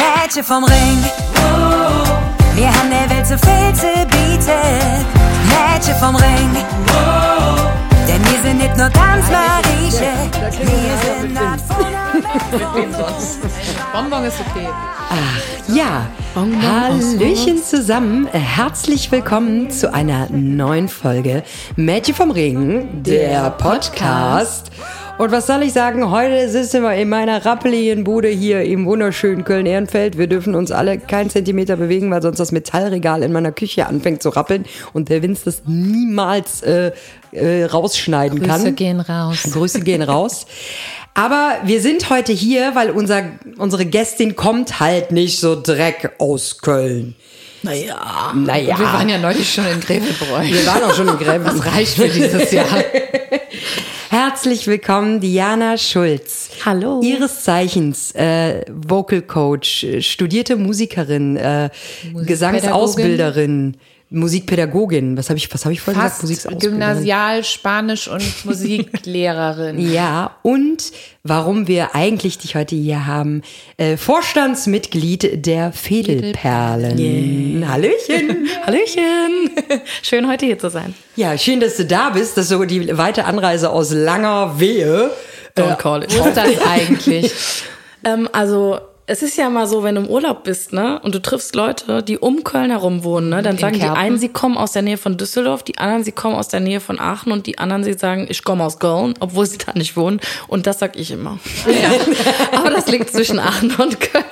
Mädchen vom Ring, wir haben der Welt so viel zu bieten. Mädchen vom Ring, denn wir sind nicht nur ganz Marieche, wir sind Art von Bonbon ist okay. Ja, Hallöchen zusammen. Herzlich willkommen zu einer neuen Folge Mädchen vom Regen, der Podcast. Und was soll ich sagen? Heute sitzen wir in meiner rappeligen Bude hier im wunderschönen Köln-Ehrenfeld. Wir dürfen uns alle keinen Zentimeter bewegen, weil sonst das Metallregal in meiner Küche anfängt zu rappeln und der Vince das niemals äh, äh, rausschneiden kann. Grüße gehen raus. Grüße gehen raus. Aber wir sind heute hier, weil unser, unsere Gästin kommt halt nicht so Dreck aus Köln. Naja. Naja. Wir waren ja neulich schon in Grevelbräu. Wir waren auch schon in Gräben. Das reicht für dieses Jahr. Herzlich willkommen, Diana Schulz. Hallo. Ihres Zeichens äh, Vocal Coach, äh, studierte Musikerin, äh, Gesangsausbilderin, Musikpädagogin. Was habe ich, was habe ich vorhin Fast gesagt? Gymnasial, Spanisch und Musiklehrerin. Ja, und warum wir eigentlich dich heute hier haben, äh, Vorstandsmitglied der Fädelperlen. Hallöchen. Hallöchen! Schön heute hier zu sein. Ja, schön, dass du da bist. Das ist so die weite Anreise aus langer Wehe. Don't call it. Wo ist das eigentlich? Ähm, also es ist ja mal so, wenn du im Urlaub bist, ne, und du triffst Leute, die um Köln herum wohnen, ne, dann In sagen die Kerpen? einen, sie kommen aus der Nähe von Düsseldorf, die anderen, sie kommen aus der Nähe von Aachen und die anderen, sie sagen, ich komme aus Köln, obwohl sie da nicht wohnen. Und das sag ich immer. Aber das liegt zwischen Aachen und Köln.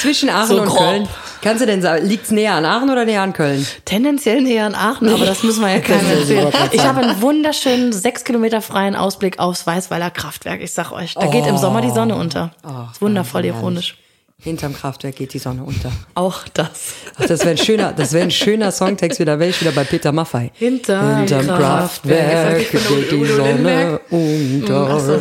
Zwischen Aachen So und grob. Köln. Kannst du denn sagen, liegt's näher an Aachen oder näher an Köln? Tendenziell näher an Aachen, aber das müssen wir ja keinem erzählen. ich habe einen wunderschönen sechs Kilometer freien Ausblick aufs Weißweiler Kraftwerk. Ich sag euch, da geht im Sommer die Sonne unter. Ist wundervoll ironisch. Hinterm Kraftwerk geht die Sonne unter. Auch das. Ach, das wäre ein schöner, das wäre ein schöner Songtext wieder, wäre ich wieder bei Peter Maffay. Hinterm Hinterm Kraftwerk. Kraftwerk geht die Sonne unter.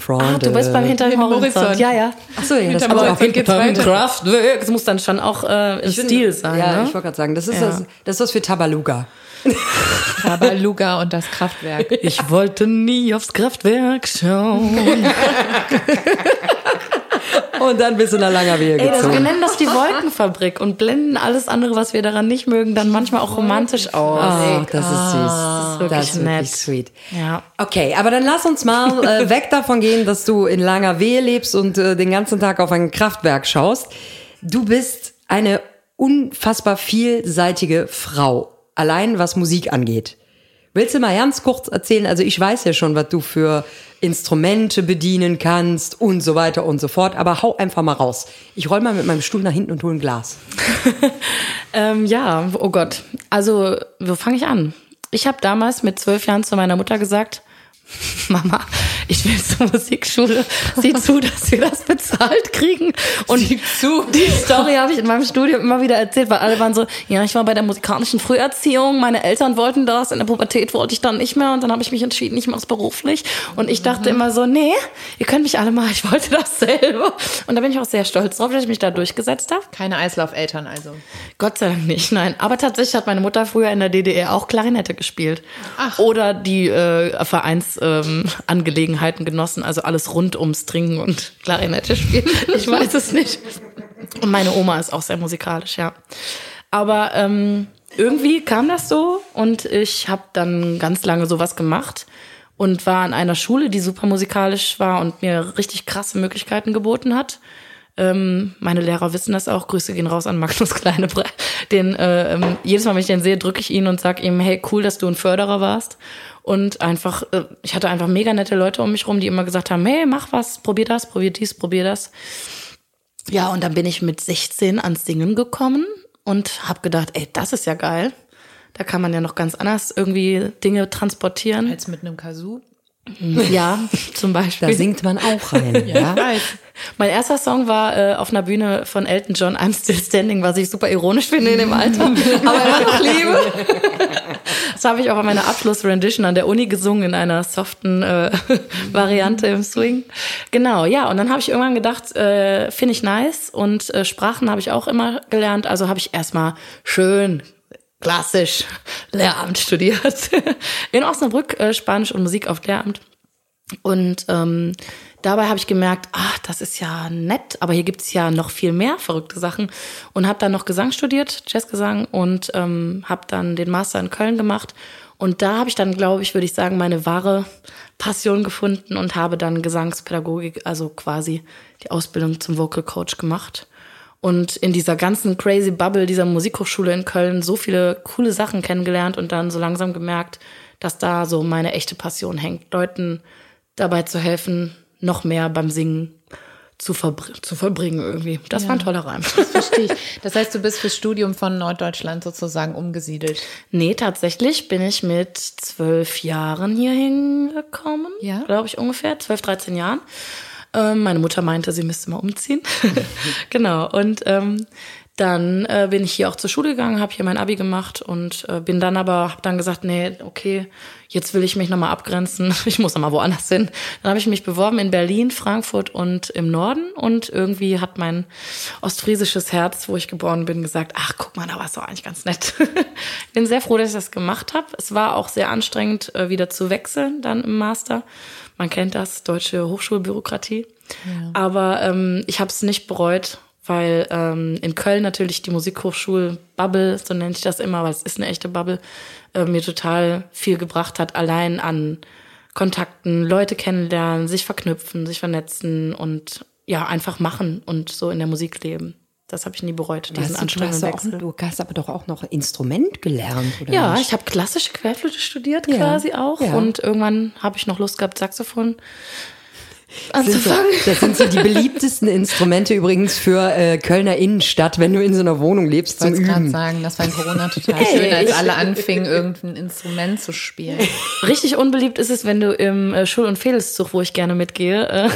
From Ah, du bist beim Hinterm Hinterm Horizont. Horizont. Ja, ja. Ach so, ja, das Horizont auch geht's Hinterm weiter. Kraftwerk. Das muss dann schon auch äh, im Stil sein. Ja, ne? ich wollte gerade sagen, das ist, Ja. das, das ist was für Tabaluga. Tabaluga und das Kraftwerk. Ich wollte nie aufs Kraftwerk schauen. Und dann bist du in der langer Wehe Ey, das, wir gezogen. nennen das die Wolkenfabrik und blenden alles andere, was wir daran nicht mögen, dann manchmal auch romantisch aus. Oh, das ist süß. Das ist wirklich wirklich nett. sweet. Ja. Okay, aber dann lass uns mal äh, weg davon gehen, dass du in langer Wehe lebst und äh, den ganzen Tag auf ein Kraftwerk schaust. Du bist eine unfassbar vielseitige Frau, allein was Musik angeht. Willst du mal ganz kurz erzählen? Also ich weiß ja schon, was du für Instrumente bedienen kannst und so weiter und so fort, aber hau einfach mal raus. Ich roll mal mit meinem Stuhl nach hinten und hol ein Glas. Ähm, ja, oh Gott. Also, wo fange ich an? Ich habe damals mit zwölf Jahren zu meiner Mutter gesagt, Mama, ich will zur Musikschule. Sieh zu, dass wir das bezahlt kriegen. Und Sieh zu. die Story habe ich in meinem Studium immer wieder erzählt, weil alle waren so, ja, ich war bei der musikalischen Früherziehung, meine Eltern wollten das, in der Pubertät wollte ich dann nicht mehr und dann habe ich mich entschieden, ich mache es beruflich. Und ich dachte immer so, nee, ihr könnt mich alle mal, ich wollte das selber. Und da bin ich auch sehr stolz drauf, dass ich mich da durchgesetzt habe. Keine Eislaufeltern also. Gott sei Dank nicht, nein. Aber tatsächlich hat meine Mutter früher in der DDR auch Klarinette gespielt. Ach. Oder die äh, Vereinsangelegenheiten ähm, Angelegenheiten genossen, also alles rund ums Trinken und Klarinette spielen. Ich weiß es nicht. Und meine Oma ist auch sehr musikalisch, ja. Aber ähm, irgendwie kam das so und ich habe dann ganz lange sowas gemacht und war an einer Schule, die super musikalisch war und mir richtig krasse Möglichkeiten geboten hat. Ähm, meine Lehrer wissen das auch. Grüße gehen raus an Magnus Kleinebre. Den, äh, ähm, jedes Mal, wenn ich den sehe, drücke ich ihn und sag ihm, hey, cool, dass du ein Förderer warst. Und einfach, äh, ich hatte einfach mega nette Leute um mich rum, die immer gesagt haben, hey, mach was, probier das, probier dies, probier das. Ja, und dann bin ich mit 16 ans Singen gekommen und habe gedacht, ey, das ist ja geil. Da kann man ja noch ganz anders irgendwie Dinge transportieren. Als mit einem Kazoo. Ja, zum Beispiel. Da singt man auch rein. ja. Mein erster Song war äh, auf einer Bühne von Elton John, I'm Still Standing, was ich super ironisch finde in dem Alter, aber immer noch liebe. Das habe ich auch an meiner Abschlussrendition an der Uni gesungen in einer soften äh, Variante im Swing. Genau, ja, und dann habe ich irgendwann gedacht, äh, finde ich nice und äh, Sprachen habe ich auch immer gelernt, also habe ich erstmal schön klassisch Lehramt studiert in Osnabrück, äh, Spanisch und Musik auf Lehramt. Und ähm, dabei habe ich gemerkt, ach, das ist ja nett, aber hier gibt es ja noch viel mehr verrückte Sachen. Und habe dann noch Gesang studiert, Jazzgesang, und ähm, habe dann den Master in Köln gemacht. Und da habe ich dann, glaube ich, würde ich sagen, meine wahre Passion gefunden und habe dann Gesangspädagogik, also quasi die Ausbildung zum Vocal Coach gemacht. Und in dieser ganzen crazy Bubble dieser Musikhochschule in Köln so viele coole Sachen kennengelernt und dann so langsam gemerkt, dass da so meine echte Passion hängt, Leuten dabei zu helfen, noch mehr beim Singen zu, verbr zu verbringen irgendwie. Das war ein toller Reim. Verstehe ich. Das heißt, du bist fürs Studium von Norddeutschland sozusagen umgesiedelt. Nee, tatsächlich bin ich mit zwölf Jahren hier hingekommen. Ja. Glaube ich ungefähr, zwölf, dreizehn Jahren. Ähm, meine Mutter meinte, sie müsste mal umziehen. genau. Und ähm, dann äh, bin ich hier auch zur Schule gegangen, habe hier mein Abi gemacht und äh, bin dann aber, habe dann gesagt, nee, okay, jetzt will ich mich nochmal abgrenzen, ich muss nochmal woanders hin. Dann habe ich mich beworben in Berlin, Frankfurt und im Norden und irgendwie hat mein ostfriesisches Herz, wo ich geboren bin, gesagt, ach, guck mal, da war es doch eigentlich ganz nett. bin sehr froh, dass ich das gemacht habe. Es war auch sehr anstrengend, äh, wieder zu wechseln dann im Master. Man kennt das, deutsche Hochschulbürokratie. Aber ähm, ich habe es nicht bereut, weil ähm, in Köln natürlich die Musikhochschul-Bubble, so nenne ich das immer, weil es ist eine echte Bubble, äh, mir total viel gebracht hat, allein an Kontakten, Leute kennenlernen, sich verknüpfen, sich vernetzen und ja, einfach machen und so in der Musik leben. Das habe ich nie bereut, diesen du, du, anstrengenden hast auch, Wechsel. du hast aber doch auch noch Instrument gelernt, oder? Ja, nicht? ich habe klassische Querflöte studiert Ja, quasi auch ja. und irgendwann habe ich noch Lust gehabt, Saxophon Das sind, so, anzufangen. das sind so die beliebtesten Instrumente übrigens für äh, Kölner Innenstadt, wenn du in so einer Wohnung lebst Ich zum wollte gerade Üben. sagen, das war in Corona total schön, als alle anfingen, irgendein Instrument zu spielen. Richtig unbeliebt ist es, wenn du im äh, Schul- und Fädelszug, wo ich gerne mitgehe, äh,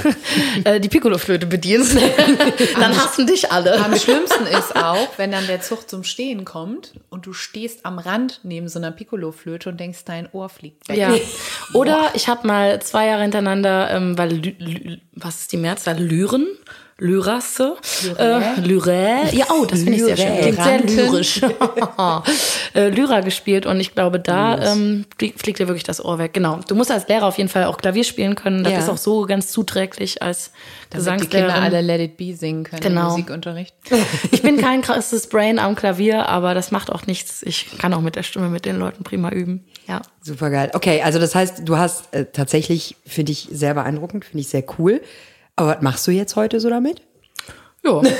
äh, die Piccoloflöte bedienst. Dann hassen dich alle. Am schlimmsten ist auch, wenn dann der Zug zum Stehen kommt und du stehst am Rand neben so einer Piccoloflöte und denkst, dein Ohr fliegt weg. Ja. Oder ich habe mal zwei Jahre hintereinander, ähm, weil was ist die Mehrzahl? Lyren? Lyrasse? Äh, Lyrae? Ja, oh, das finde ich sehr schön. Lyrae. Klingt sehr lyrisch. äh, Lyra gespielt und ich glaube, da ähm, fliegt, dir wirklich das Ohr weg. Genau. Du musst als Lehrer auf jeden Fall auch Klavier spielen können. Das Ja. ist auch so ganz zuträglich als Damit die Kinder alle Let It Be singen können Genau. im Musikunterricht. Ich bin kein krasses Brain am Klavier, aber das macht auch nichts. Ich kann auch mit der Stimme mit den Leuten prima üben. Ja. Super geil. Okay, also das heißt, du hast äh, tatsächlich, finde ich sehr beeindruckend, finde ich sehr cool. Aber was machst du jetzt heute so damit? Ja.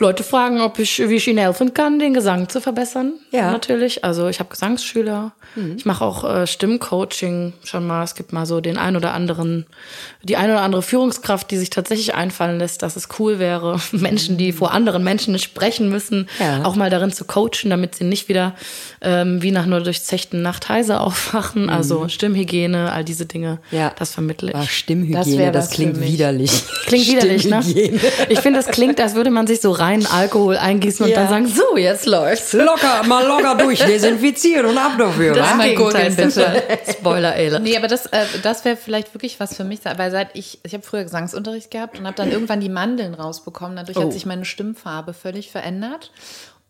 Leute fragen, ob ich, wie ich ihnen helfen kann, den Gesang zu verbessern. Ja. Mhm. Natürlich. Also ich habe Gesangsschüler. Ich mache auch äh, Stimmcoaching schon mal. Es gibt mal so den ein oder anderen, die ein oder andere Führungskraft, die sich tatsächlich einfallen lässt, dass es cool wäre, Menschen, die vor anderen Menschen sprechen müssen, Ja. auch mal darin zu coachen, damit sie nicht wieder ähm, wie nach nur durchzechten Nacht heiser aufwachen. Also Stimmhygiene, all diese Dinge. Mhm. Ja. Das vermittle ich. Stimmhygiene, Das das, klingt widerlich. Klingt widerlich, ne? Ich finde, das klingt, als würde man sich so rein Alkohol eingießen und Ja. dann sagen, so, jetzt läuft's. Locker, mal locker durch, desinfizieren und ab dafür. Das Gegenteil gurgeln, Fall. Spoiler alert. Nee, aber das, äh, das wäre vielleicht wirklich was für mich, weil seit ich, ich habe früher Gesangsunterricht gehabt und habe dann irgendwann die Mandeln rausbekommen. Dadurch Oh. hat sich meine Stimmfarbe völlig verändert.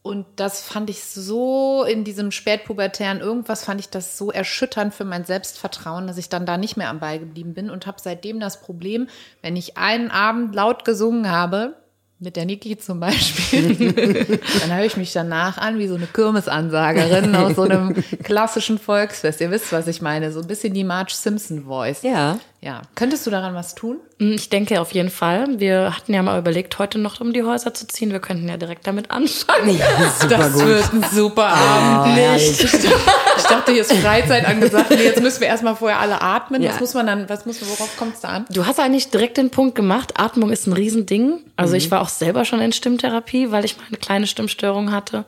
Und das fand ich so in diesem spätpubertären irgendwas fand ich das so erschütternd für mein Selbstvertrauen, dass ich dann da nicht mehr am Ball geblieben bin und habe seitdem das Problem, wenn ich einen Abend laut gesungen habe, mit der Niki zum Beispiel, dann höre ich mich danach an wie so eine Kirmesansagerin aus so einem klassischen Volksfest. Ihr wisst, was ich meine. So ein bisschen die Marge Simpson Voice. Ja. Ja. Könntest du daran was tun? Ich denke auf jeden Fall. Wir hatten ja mal überlegt, heute noch um die Häuser zu ziehen. Wir könnten ja direkt damit anfangen. Ja, super gut. ein super Abend. Nicht. Ich dachte, hier ist Freizeit angesagt. Nee, jetzt müssen wir erstmal vorher alle atmen. Ja. Was muss man dann, was muss man, worauf kommt es da an? Du hast eigentlich direkt den Punkt gemacht. Atmung ist ein Riesending. Also ich war auch selber schon in Stimmtherapie, weil ich mal eine kleine Stimmstörung hatte.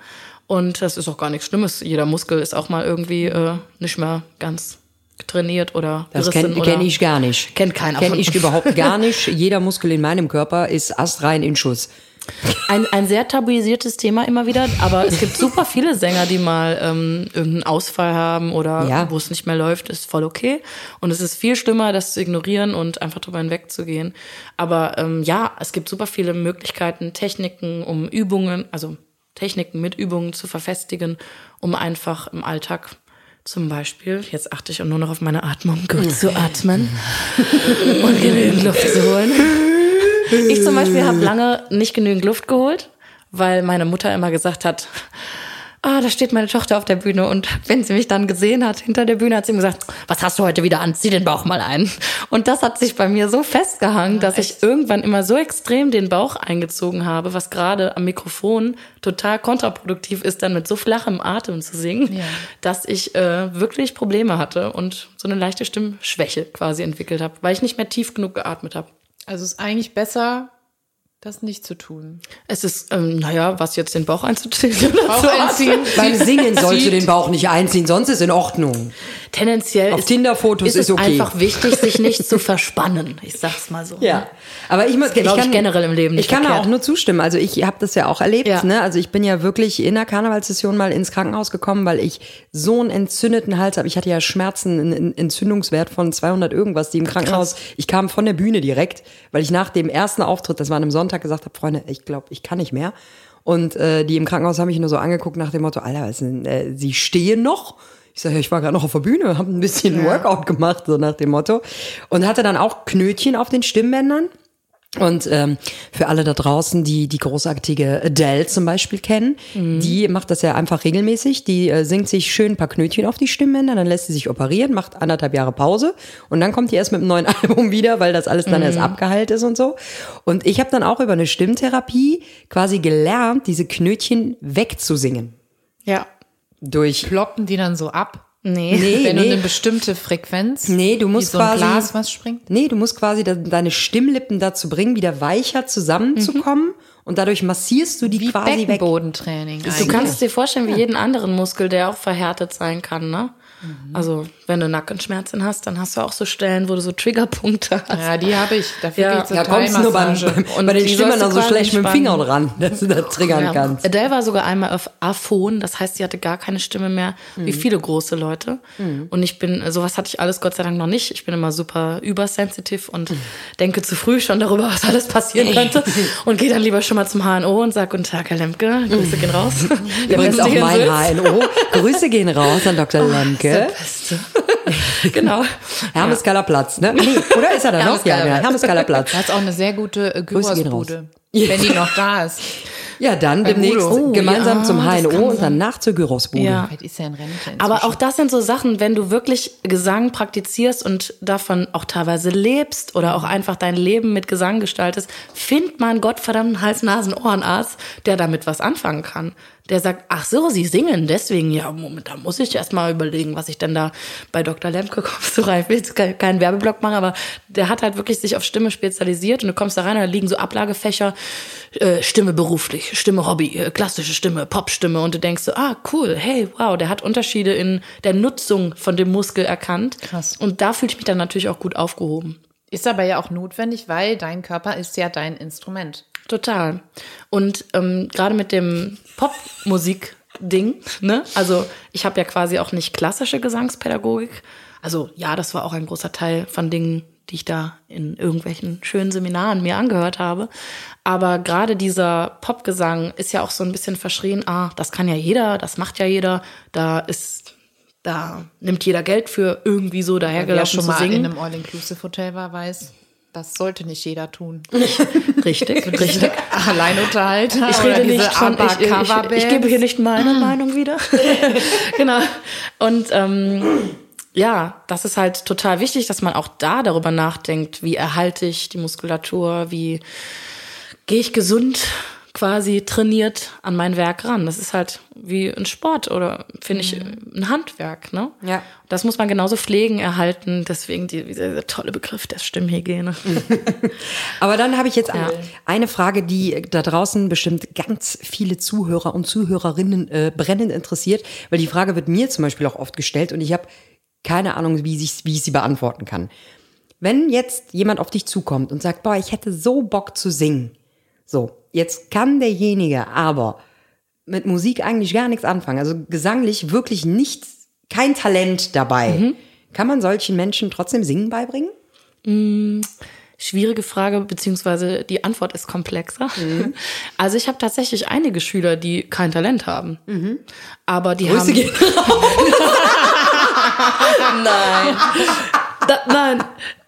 Und das ist auch gar nichts Schlimmes. Jeder Muskel ist auch mal irgendwie äh, nicht mehr ganz trainiert oder Das kenne kenn ich gar nicht. Kennt keiner Kenne ich überhaupt gar nicht. Jeder Muskel in meinem Körper ist astrein in Schuss. Ein, ein sehr tabuisiertes Thema immer wieder, aber es gibt super viele Sänger, die mal ähm, irgendeinen Ausfall haben oder Ja. wo es nicht mehr läuft, ist voll okay. Und es ist viel schlimmer, das zu ignorieren und einfach drüber hinwegzugehen. Aber ähm, ja, es gibt super viele Möglichkeiten, Techniken, um Übungen, also Techniken mit Übungen zu verfestigen, um einfach im Alltag zum Beispiel, jetzt achte ich auch nur noch auf meine Atmung, gut zu atmen. Und genügend Luft zu holen. Ich zum Beispiel habe lange nicht genügend Luft geholt, weil meine Mutter immer gesagt hat, ah, da steht meine Tochter auf der Bühne und wenn sie mich dann gesehen hat hinter der Bühne, hat sie ihm gesagt, was hast du heute wieder an? Zieh den Bauch mal ein. Und das hat sich bei mir so festgehangen, dass ich irgendwann immer so extrem den Bauch eingezogen habe, was gerade am Mikrofon total kontraproduktiv ist, dann mit so flachem Atem zu singen, dass ich äh, wirklich Probleme hatte und so eine leichte Stimmschwäche quasi entwickelt habe, weil ich nicht mehr tief genug geatmet habe. Also es ist eigentlich besser, das nicht zu tun. Es ist, ähm, naja, was jetzt den Bauch einzuziehen oder Bauch zu einziehen. Beim Singen sollst du den Bauch nicht einziehen, sonst ist in Ordnung. Tendenziell Auf ist, Tinder-Fotos ist ist es okay. einfach wichtig, sich nicht zu verspannen. Ich sag's mal so. Ja, aber ich muss, ich glaub ich kann generell im Leben nicht Ich kann da verkehrt. auch nur zustimmen. Also ich habe das ja auch erlebt. Ja. Ne? Also ich bin ja wirklich in der Karnevalssession mal ins Krankenhaus gekommen, weil ich so einen entzündeten Hals habe. Ich hatte ja Schmerzen, einen- Entzündungswert von 200 irgendwas, die im Krankenhaus. Ich kam von der Bühne direkt, weil ich nach dem ersten Auftritt, das war an einem Sonntag, gesagt habe, Freunde, ich glaube, ich kann nicht mehr. Und äh, die im Krankenhaus haben mich nur so angeguckt nach dem Motto, Alter, denn, äh, Sie stehen noch? Ich sage, ja, ich war gerade noch auf der Bühne, habe ein bisschen Workout gemacht, so nach dem Motto. Und hatte dann auch Knötchen auf den Stimmbändern. Und ähm, für alle da draußen, die die großartige Adele zum Beispiel kennen, die macht das ja einfach regelmäßig. Die äh, singt sich schön ein paar Knötchen auf die Stimmbänder, dann lässt sie sich operieren, macht anderthalb Jahre Pause und dann kommt die erst mit einem neuen Album wieder, weil das alles dann erst abgeheilt ist und so. Und ich habe dann auch über eine Stimmtherapie quasi gelernt, diese Knötchen wegzusingen. Ja. Durch Ploppen die dann so ab? Nee. Nee, Wenn du nee. eine bestimmte Frequenz, Nee, du wie musst so ein quasi- Glas, was springt. Nee, du musst quasi de deine Stimmlippen dazu bringen, wieder weicher zusammenzukommen und dadurch massierst du die Wie quasi weg. Beckenbodentraining Du eigentlich. kannst es dir vorstellen, wie jeden anderen Muskel, der auch verhärtet sein kann, ne? Also, wenn du Nackenschmerzen hast, dann hast du auch so Stellen, wo du so Triggerpunkte hast. Ja, die habe ich. Dafür Ja. zur Ja, kommst du nur beim, Und bei den Stimmern du dann so schlecht mit dem. Finger dran, dass du das triggern Ja. kannst. Adele war sogar einmal auf Aphon, das heißt, sie hatte gar keine Stimme mehr, wie Mhm. viele große Leute. Und ich bin, sowas hatte ich alles Gott sei Dank noch nicht. Ich bin immer super übersensitiv und Mhm. denke zu früh schon darüber, was alles passieren könnte. und gehe dann lieber schon mal zum HNO und sag, guten Tag, Herr Lemke, Grüße gehen raus. Der Übrigens auch mein. HNO. Grüße gehen raus an Dr. Lemke. Beste. genau. Hermeskeller Platz, ne? Nee, oder ist er da noch? Ja, ja, Hermeskeller Platz. Da ist auch eine sehr gute äh, raus. Gyrosbude, wenn die noch da ist. Ja, dann demnächst Udo. Oh, gemeinsam ja, zum HNO und danach zur Gyrosbude. Ja. Ist ja in Rente. inzwischen. Aber auch das sind so Sachen, wenn du wirklich Gesang praktizierst und davon auch teilweise lebst oder auch einfach dein Leben mit Gesang gestaltest, find mal einen gottverdammten Hals-Nasen-Ohrenarzt, der damit was anfangen kann. Der sagt, ach so, sie singen, deswegen, ja, Moment, da muss ich erst mal überlegen, was ich denn da bei Dr. Lemke kommst du rein. Ich will jetzt ke- keinen Werbeblock machen, aber der hat halt wirklich sich auf Stimme spezialisiert und du kommst da rein, da liegen so Ablagefächer, äh, Stimme beruflich, Stimme Hobby, äh, klassische Stimme, Popstimme und du denkst so, ah, cool, hey, wow, der hat Unterschiede in der Nutzung von dem Muskel erkannt. Krass. Und da fühle ich mich dann natürlich auch gut aufgehoben. Ist aber ja auch notwendig, weil dein Körper ist ja dein Instrument. Total. Und ähm, gerade mit dem Popmusik-Ding, ne? Also ich habe ja quasi auch nicht klassische Gesangspädagogik. Also ja, das war auch ein großer Teil von Dingen, die ich da in irgendwelchen schönen Seminaren mir angehört habe. Aber gerade dieser Popgesang ist ja auch so ein bisschen verschrien, ah, das kann ja jeder, das macht ja jeder, da ist, da nimmt jeder Geld für irgendwie so Wer dahergelassen schon zu mal singen. in einem All-Inclusive-Hotel war, weiß, das sollte nicht jeder tun. Richtig, richtig. Alleinunterhalter Ich oder rede nicht von, ich, ich, ich, ich gebe hier nicht meine Meinung wieder. genau. Und ähm, ja, das ist halt total wichtig, dass man auch da darüber nachdenkt, wie erhalte ich die Muskulatur, wie gehe ich gesund quasi trainiert an mein Werk ran. Das ist halt wie ein Sport oder finde ich ein Handwerk, ne? Ja. Das muss man genauso pflegen, erhalten. Deswegen die, dieser, dieser tolle Begriff der Stimmhygiene. Aber dann habe ich jetzt Ja. eine Frage, die da draußen bestimmt ganz viele Zuhörer und Zuhörerinnen äh, brennend interessiert, weil die Frage wird mir zum Beispiel auch oft gestellt und ich habe keine Ahnung, wie, ich, wie ich sie beantworten kann. Wenn jetzt jemand auf dich zukommt und sagt, boah, ich hätte so Bock zu singen. So, jetzt kann derjenige aber mit Musik eigentlich gar nichts anfangen. Also gesanglich wirklich nichts, kein Talent dabei. Mhm. Kann man solchen Menschen trotzdem Singen beibringen? Schwierige Frage, beziehungsweise die Antwort ist komplexer. Also ich habe tatsächlich einige Schüler, die kein Talent haben. Aber die Grüße haben. gehen Nein. Da, nein.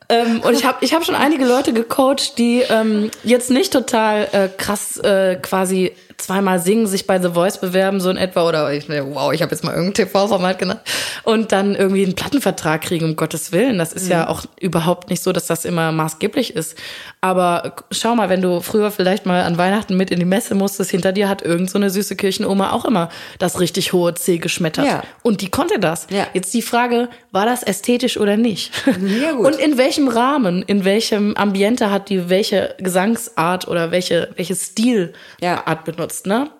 Ähm, und ich habe ich hab schon einige Leute gecoacht, die ähm, jetzt nicht total äh, krass äh, quasi zweimal singen, sich bei The Voice bewerben, so in etwa, oder ich, wow, ich habe jetzt mal irgendein TV-Format genannt, und dann irgendwie einen Plattenvertrag kriegen, um Gottes Willen. Das ist ja auch überhaupt nicht so, dass das immer maßgeblich ist. Aber schau mal, wenn du früher vielleicht mal an Weihnachten mit in die Messe musstest, hinter dir hat irgend so eine süße Kirchenoma auch immer das richtig hohe C geschmettert. Ja. Und die konnte das. Ja. Jetzt die Frage, war das ästhetisch oder nicht? Ja, gut. Und in welchem Rahmen, in welchem Ambiente hat die welche Gesangsart oder welche, welche Stilart Ja. benutzt, ne?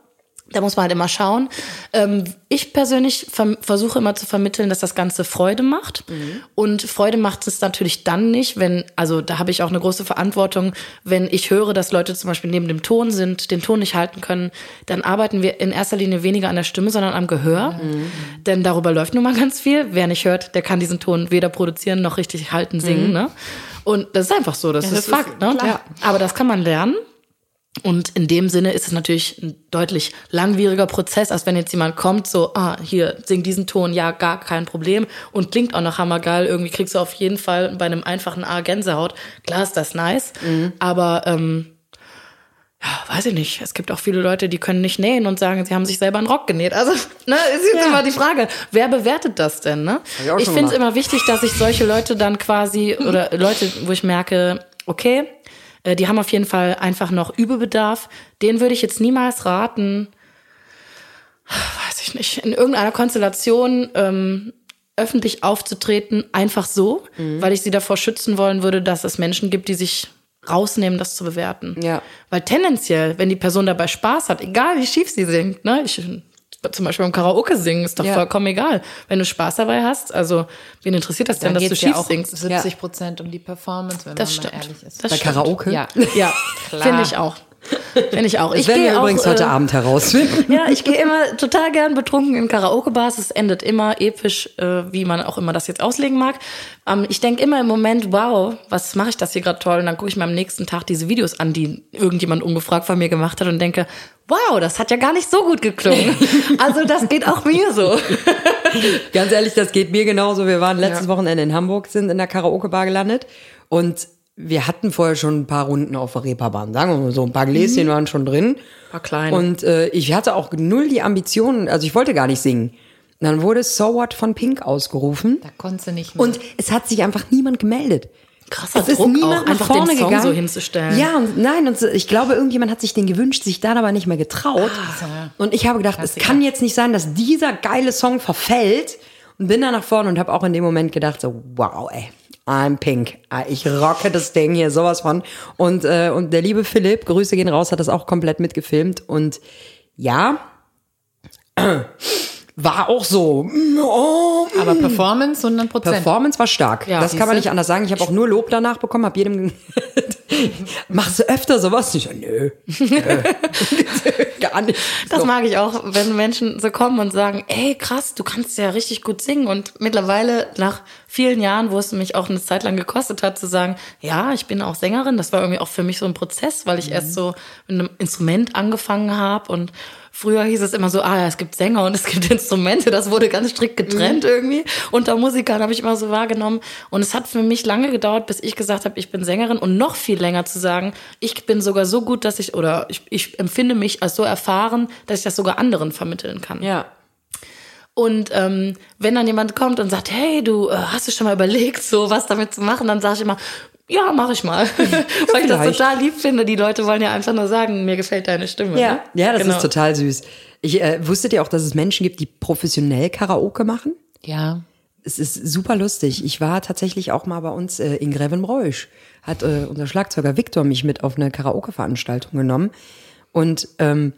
Da muss man halt immer schauen. Ähm, ich persönlich versuche immer zu vermitteln, dass das Ganze Freude macht. Und Freude macht es natürlich dann nicht, wenn, also da habe ich auch eine große Verantwortung, wenn ich höre, dass Leute zum Beispiel neben dem Ton sind, den Ton nicht halten können, dann arbeiten wir in erster Linie weniger an der Stimme, sondern am Gehör. Denn darüber läuft nun mal ganz viel. Wer nicht hört, der kann diesen Ton weder produzieren noch richtig halten, singen. Ne? Und das ist einfach so, das, das ist ist Fakt. Ne? klar. Aber das kann man lernen. Und in dem Sinne ist es natürlich ein deutlich langwieriger Prozess, als wenn jetzt jemand kommt, so, ah, hier, sing diesen Ton, ja, gar kein Problem und klingt auch noch hammergeil. Irgendwie kriegst du auf jeden Fall bei einem einfachen A Gänsehaut. Klar ist das nice, aber ähm, ja, weiß ich nicht. Es gibt auch viele Leute, die können nicht nähen und sagen, sie haben sich selber einen Rock genäht. Also, ne, ist jetzt immer die Frage, wer bewertet das denn, ne? ich Ich finde es immer wichtig, dass ich solche Leute dann quasi, oder Leute, wo ich merke, okay, äh, die haben auf jeden Fall einfach noch Übebedarf. Den würde ich jetzt niemals raten, weiß ich nicht, in irgendeiner Konstellation ähm, öffentlich aufzutreten, einfach so, Mhm. weil ich sie davor schützen wollen würde, dass es Menschen gibt, die sich rausnehmen, das zu bewerten. Ja. Weil tendenziell, wenn die Person dabei Spaß hat, egal wie schief sie singt, ne, ich zum Beispiel beim Karaoke singen ist doch Ja. vollkommen egal. Wenn du Spaß dabei hast, also wen interessiert das denn, Da dass du schief ja auch singst? 70 Prozent um die Performance, wenn Das man mal stimmt. ehrlich ist. Das Bei stimmt. Karaoke? Ja, Ja, Klar. finde ich auch. Finde ich auch. Das ich werden wir übrigens auch, heute äh, Abend herausfinden. Ja, ich gehe immer total gern betrunken in Karaoke-Bars. Es endet immer episch, äh, wie man auch immer das jetzt auslegen mag. Ähm, ich denke immer im Moment, wow, was mache ich das hier gerade toll? Und dann gucke ich mir am nächsten Tag diese Videos an, die irgendjemand ungefragt von mir gemacht hat und denke, wow, das hat ja gar nicht so gut geklungen. also das geht auch mir so. Ganz ehrlich, das geht mir genauso. Wir waren letztes Wochenende in Hamburg, sind in der Karaoke-Bar gelandet und wir hatten vorher schon ein paar Runden auf der Reeperbahn. Sagen wir mal so, ein paar Gläschen waren schon drin. Mhm. Paar kleine. Und äh, ich hatte auch null die Ambitionen, also ich wollte gar nicht singen. Und dann wurde So What von Pink ausgerufen Da konntest du nicht mehr. und es hat sich einfach niemand gemeldet. Krasser Es ist Druck niemand auch, nach einfach vorne den Song gegangen. so hinzustellen. Ja, und nein, und ich glaube, irgendjemand hat sich den gewünscht, sich dann aber nicht mehr getraut. Ah, und ich habe gedacht, es kann jetzt nicht sein, dass dieser geile Song verfällt. Und bin dann nach vorne und habe auch in dem Moment gedacht, so, wow, ey, I'm pink. Ah, Ich rocke das Ding hier sowas von. Und, äh, und der liebe Philipp, Grüße gehen raus, hat das auch komplett mitgefilmt. Und ja, war auch so, oh, Aber Performance 100 Prozent. Performance war stark. Ja, das kann man nicht anders sagen. Ich habe auch nur Lob danach bekommen, habe jedem machst du öfter sowas? Ich nö. nö. Gar nicht. Das so. mag ich auch, wenn Menschen so kommen und sagen, ey, krass, du kannst ja richtig gut singen. Und mittlerweile, nach vielen Jahren, wo es mich auch eine Zeit lang gekostet hat, zu sagen, ja, ich bin auch Sängerin, das war irgendwie auch für mich so ein Prozess, weil ich erst so mit einem Instrument angefangen habe und Früher hieß es immer so, ah, ja, es gibt Sänger und es gibt Instrumente. Das wurde ganz strikt getrennt irgendwie. Unter Musikern habe ich immer so wahrgenommen. Und es hat für mich lange gedauert, bis ich gesagt habe, ich bin Sängerin. Und noch viel länger zu sagen, ich bin sogar so gut, dass ich, oder ich, ich empfinde mich als so erfahren, dass ich das sogar anderen vermitteln kann. Ja. Und ähm, wenn dann jemand kommt und sagt, hey, du äh, hast du schon mal überlegt, so was damit zu machen, dann sage ich immer, ja, mache ich mal. Weil ich das total lieb finde. Die Leute wollen ja einfach nur sagen, mir gefällt deine Stimme. Ja, ne? ja, das Genau. ist total süß. Ich, äh, wusstet ihr auch, dass es Menschen gibt, die professionell Karaoke machen? Ja. Es ist super lustig. Ich war tatsächlich auch mal bei uns äh, in Grevenbroich. Hat äh, unser Schlagzeuger Viktor mich mit auf eine Karaoke-Veranstaltung genommen. Und ähm,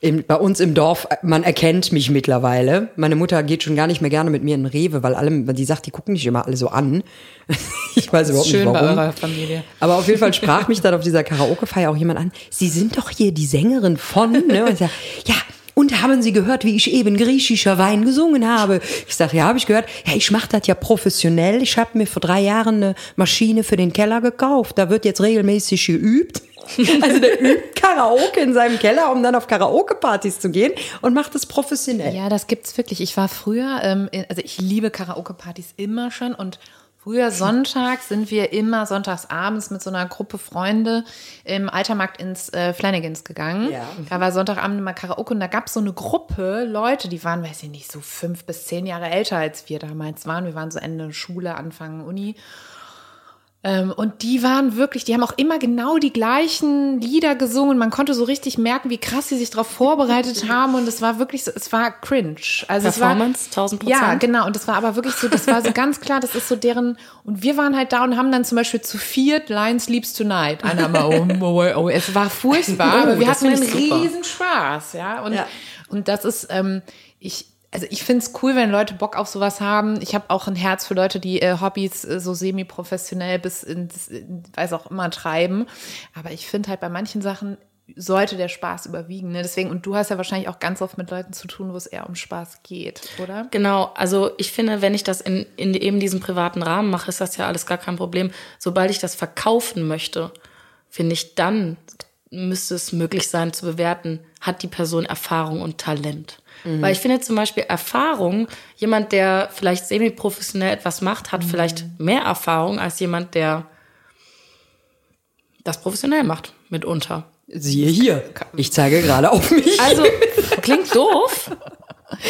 im, bei uns im Dorf, man erkennt mich mittlerweile. Meine Mutter geht schon gar nicht mehr gerne mit mir in Rewe, weil alle, die sagt, die gucken mich immer alle so an. ich weiß überhaupt Schön nicht bei warum. eurer Familie. Aber auf jeden Fall sprach mich dann auf dieser Karaoke-Feier auch jemand an. Sie sind doch hier die Sängerin von, ne? Und ich sag, ja. Und haben Sie gehört, wie ich eben griechischer Wein gesungen habe? Ich sage, ja, habe ich gehört. Ja, ich mache das ja professionell. Ich habe mir vor drei Jahren eine Maschine für den Keller gekauft. Da wird jetzt regelmäßig geübt. Also der übt Karaoke in seinem Keller, um dann auf Karaoke-Partys zu gehen und macht es professionell. Ja, das gibt's wirklich. Ich war früher, ähm, also ich liebe Karaoke-Partys immer schon und früher Sonntag sind wir immer sonntags abends mit so einer Gruppe Freunde im Altermarkt ins äh, Flanagans gegangen. Ja. Da war Sonntagabend immer Karaoke und da gab's so eine Gruppe Leute, die waren, weiß ich nicht, so fünf bis zehn Jahre älter als wir damals waren. Wir waren so Ende Schule, Anfang Uni. Ähm, und die waren wirklich, die haben auch immer genau die gleichen Lieder gesungen. Man konnte so richtig merken, wie krass sie sich darauf vorbereitet haben. Und es war wirklich so, es war cringe. Also Performance, es war, 1000%. Ja, genau. Und das war aber wirklich so, das war so ganz klar, das ist so deren, und wir waren halt da und haben dann zum Beispiel zu viert Lion Sleeps Tonight. Einer mal, oh, oh, oh, es war furchtbar, Oh, aber wir hatten einen riesen Spaß, ja. Und, Ja. und das ist, ähm, ich, also ich finde es cool, wenn Leute Bock auf sowas haben. Ich habe auch ein Herz für Leute, die äh, Hobbys äh, so semi-professionell bis ins, in, weiß auch immer treiben. Aber ich finde halt bei manchen Sachen sollte der Spaß überwiegen. Ne? Deswegen, und du hast ja wahrscheinlich auch ganz oft mit Leuten zu tun, wo es eher um Spaß geht, oder? Genau, also ich finde, wenn ich das in, in eben diesem privaten Rahmen mache, ist das ja alles gar kein Problem. Sobald ich das verkaufen möchte, finde ich, dann müsste es möglich sein zu bewerten, hat die Person Erfahrung und Talent. Weil ich finde zum Beispiel Erfahrung, jemand, der vielleicht semi-professionell etwas macht, hat vielleicht mehr Erfahrung als jemand, der das professionell macht, mitunter. Siehe hier. Ich zeige gerade auf mich. Also, klingt doof,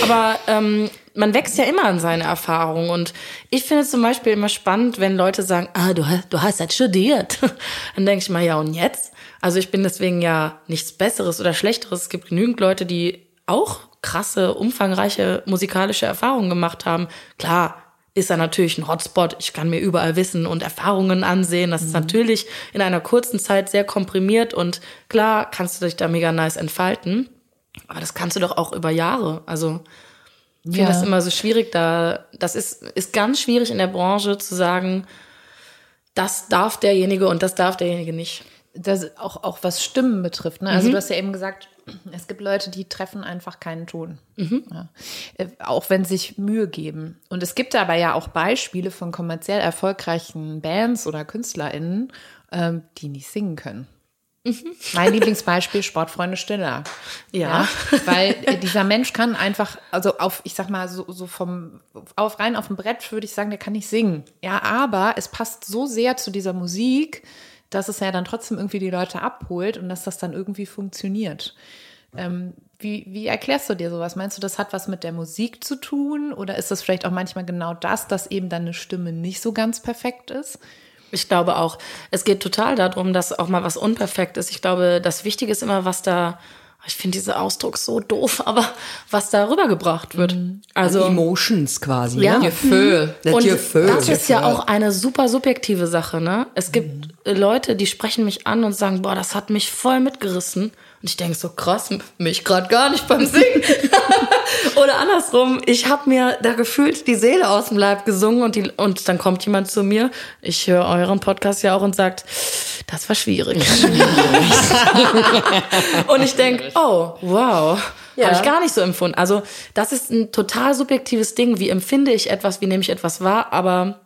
aber ähm, man wächst ja immer an seine Erfahrungen. Und ich finde es zum Beispiel immer spannend, wenn Leute sagen, ah, du hast, du hast das studiert. Dann denke ich mal, ja, und jetzt? Also ich bin deswegen ja nichts Besseres oder Schlechteres. Es gibt genügend Leute, die auch krasse, umfangreiche musikalische Erfahrungen gemacht haben. Klar, ist da natürlich ein Hotspot. Ich kann mir überall Wissen und Erfahrungen ansehen. Das ist natürlich in einer kurzen Zeit sehr komprimiert und klar kannst du dich da mega nice entfalten. Aber das kannst du doch auch über Jahre. Also ich finde Ja. das immer so schwierig. Da, das ist, ist ganz schwierig in der Branche zu sagen, das darf derjenige und das darf derjenige nicht. das auch, auch was Stimmen betrifft. Ne? Also du hast ja eben gesagt, es gibt Leute, die treffen einfach keinen Ton. Ja. Äh, Auch wenn sie sich Mühe geben. Und es gibt aber ja auch Beispiele von kommerziell erfolgreichen Bands oder KünstlerInnen, ähm, die nicht singen können. Mein Lieblingsbeispiel, Sportfreunde Stiller. Ja. Weil äh, dieser Mensch kann einfach, also auf, ich sag mal, so, so vom, auf rein auf dem Brett würde ich sagen, der kann nicht singen. Ja, aber es passt so sehr zu dieser Musik, dass es ja dann trotzdem irgendwie die Leute abholt und dass das dann irgendwie funktioniert. Ähm, wie, wie erklärst du dir sowas? Meinst du, das hat was mit der Musik zu tun? Oder ist das vielleicht auch manchmal genau das, dass eben dann eine Stimme nicht so ganz perfekt ist? Ich glaube auch, es geht total darum, dass auch mal was unperfekt ist. Ich glaube, das Wichtige ist immer, was da, ich finde diesen Ausdruck so doof, aber was da rübergebracht wird. Also, Emotions quasi. Ja. Ne? Gefühl. Das und Gefühl. das ist ja auch eine super subjektive Sache, ne? Es gibt äh, Leute, die sprechen mich an und sagen, boah, das hat mich voll mitgerissen. Und ich denke so, krass, mich gerade gar nicht beim Singen. Oder andersrum, ich habe mir da gefühlt die Seele aus dem Leib gesungen und, die, und dann kommt jemand zu mir, ich höre euren Podcast ja auch und sagt, das war schwierig. und ich denke, oh, wow. Habe ich gar nicht so empfunden. Also das ist ein total subjektives Ding. Wie empfinde ich etwas, wie nehme ich etwas wahr? Aber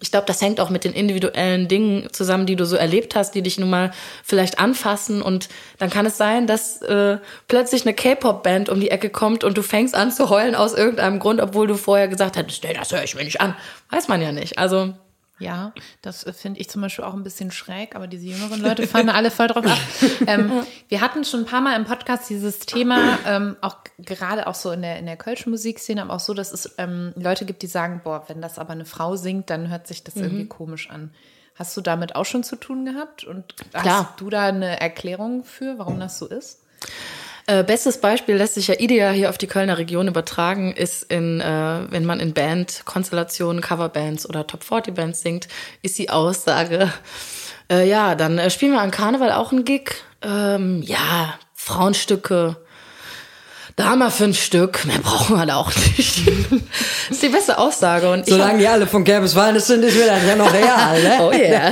ich glaube, das hängt auch mit den individuellen Dingen zusammen, die du so erlebt hast, die dich nun mal vielleicht anfassen. Und dann kann es sein, dass äh, plötzlich eine K-Pop-Band um die Ecke kommt und du fängst an zu heulen aus irgendeinem Grund, obwohl du vorher gesagt hättest, nee, das höre ich mir nicht an. Weiß man ja nicht. Also Ja, das äh, finde ich zum Beispiel auch ein bisschen schräg, aber diese jüngeren Leute fahren alle voll drauf ab. Ähm, wir hatten schon ein paar Mal im Podcast dieses Thema, ähm, auch gerade auch so in der, in der Kölschen Musikszene, aber auch so, dass es ähm, Leute gibt, die sagen, boah, wenn das aber eine Frau singt, dann hört sich das irgendwie komisch an. Hast du damit auch schon zu tun gehabt? Und Klar. hast du da eine Erklärung für, warum das so ist? Äh, bestes Beispiel lässt sich ja ideal hier auf die Kölner Region übertragen, ist in, äh, wenn man in Band-Konstellationen, Coverbands oder Top-40-Bands singt, ist die Aussage, äh, ja, dann äh, spielen wir an Karneval auch einen Gig. Ähm, ja, Frauenstücke da haben wir fünf Stück, mehr brauchen wir da auch nicht. das ist die beste Aussage. Und Solange die alle von Kerbes Weines sind, ist mir das ja noch real, ne? Oh ja.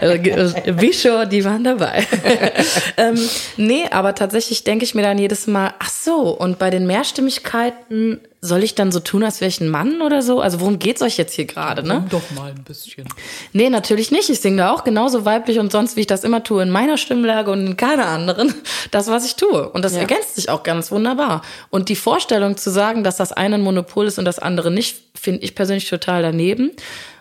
yeah. Bischo, die waren dabei. ähm, nee, aber tatsächlich denke ich mir dann jedes Mal, ach so, und bei den Mehrstimmigkeiten soll ich dann so tun, als wäre ich ein Mann oder so? Also worum geht's euch jetzt hier gerade, ne? Doch mal ein bisschen. Nee, natürlich nicht. Ich singe da auch genauso weiblich und sonst, wie ich das immer tue, in meiner Stimmlage und in keiner anderen, das, was ich tue. Und das ergänzt sich auch ganz wunderbar. Und die Vorstellung zu sagen, dass das eine ein Monopol ist und das andere nicht, finde ich persönlich total daneben.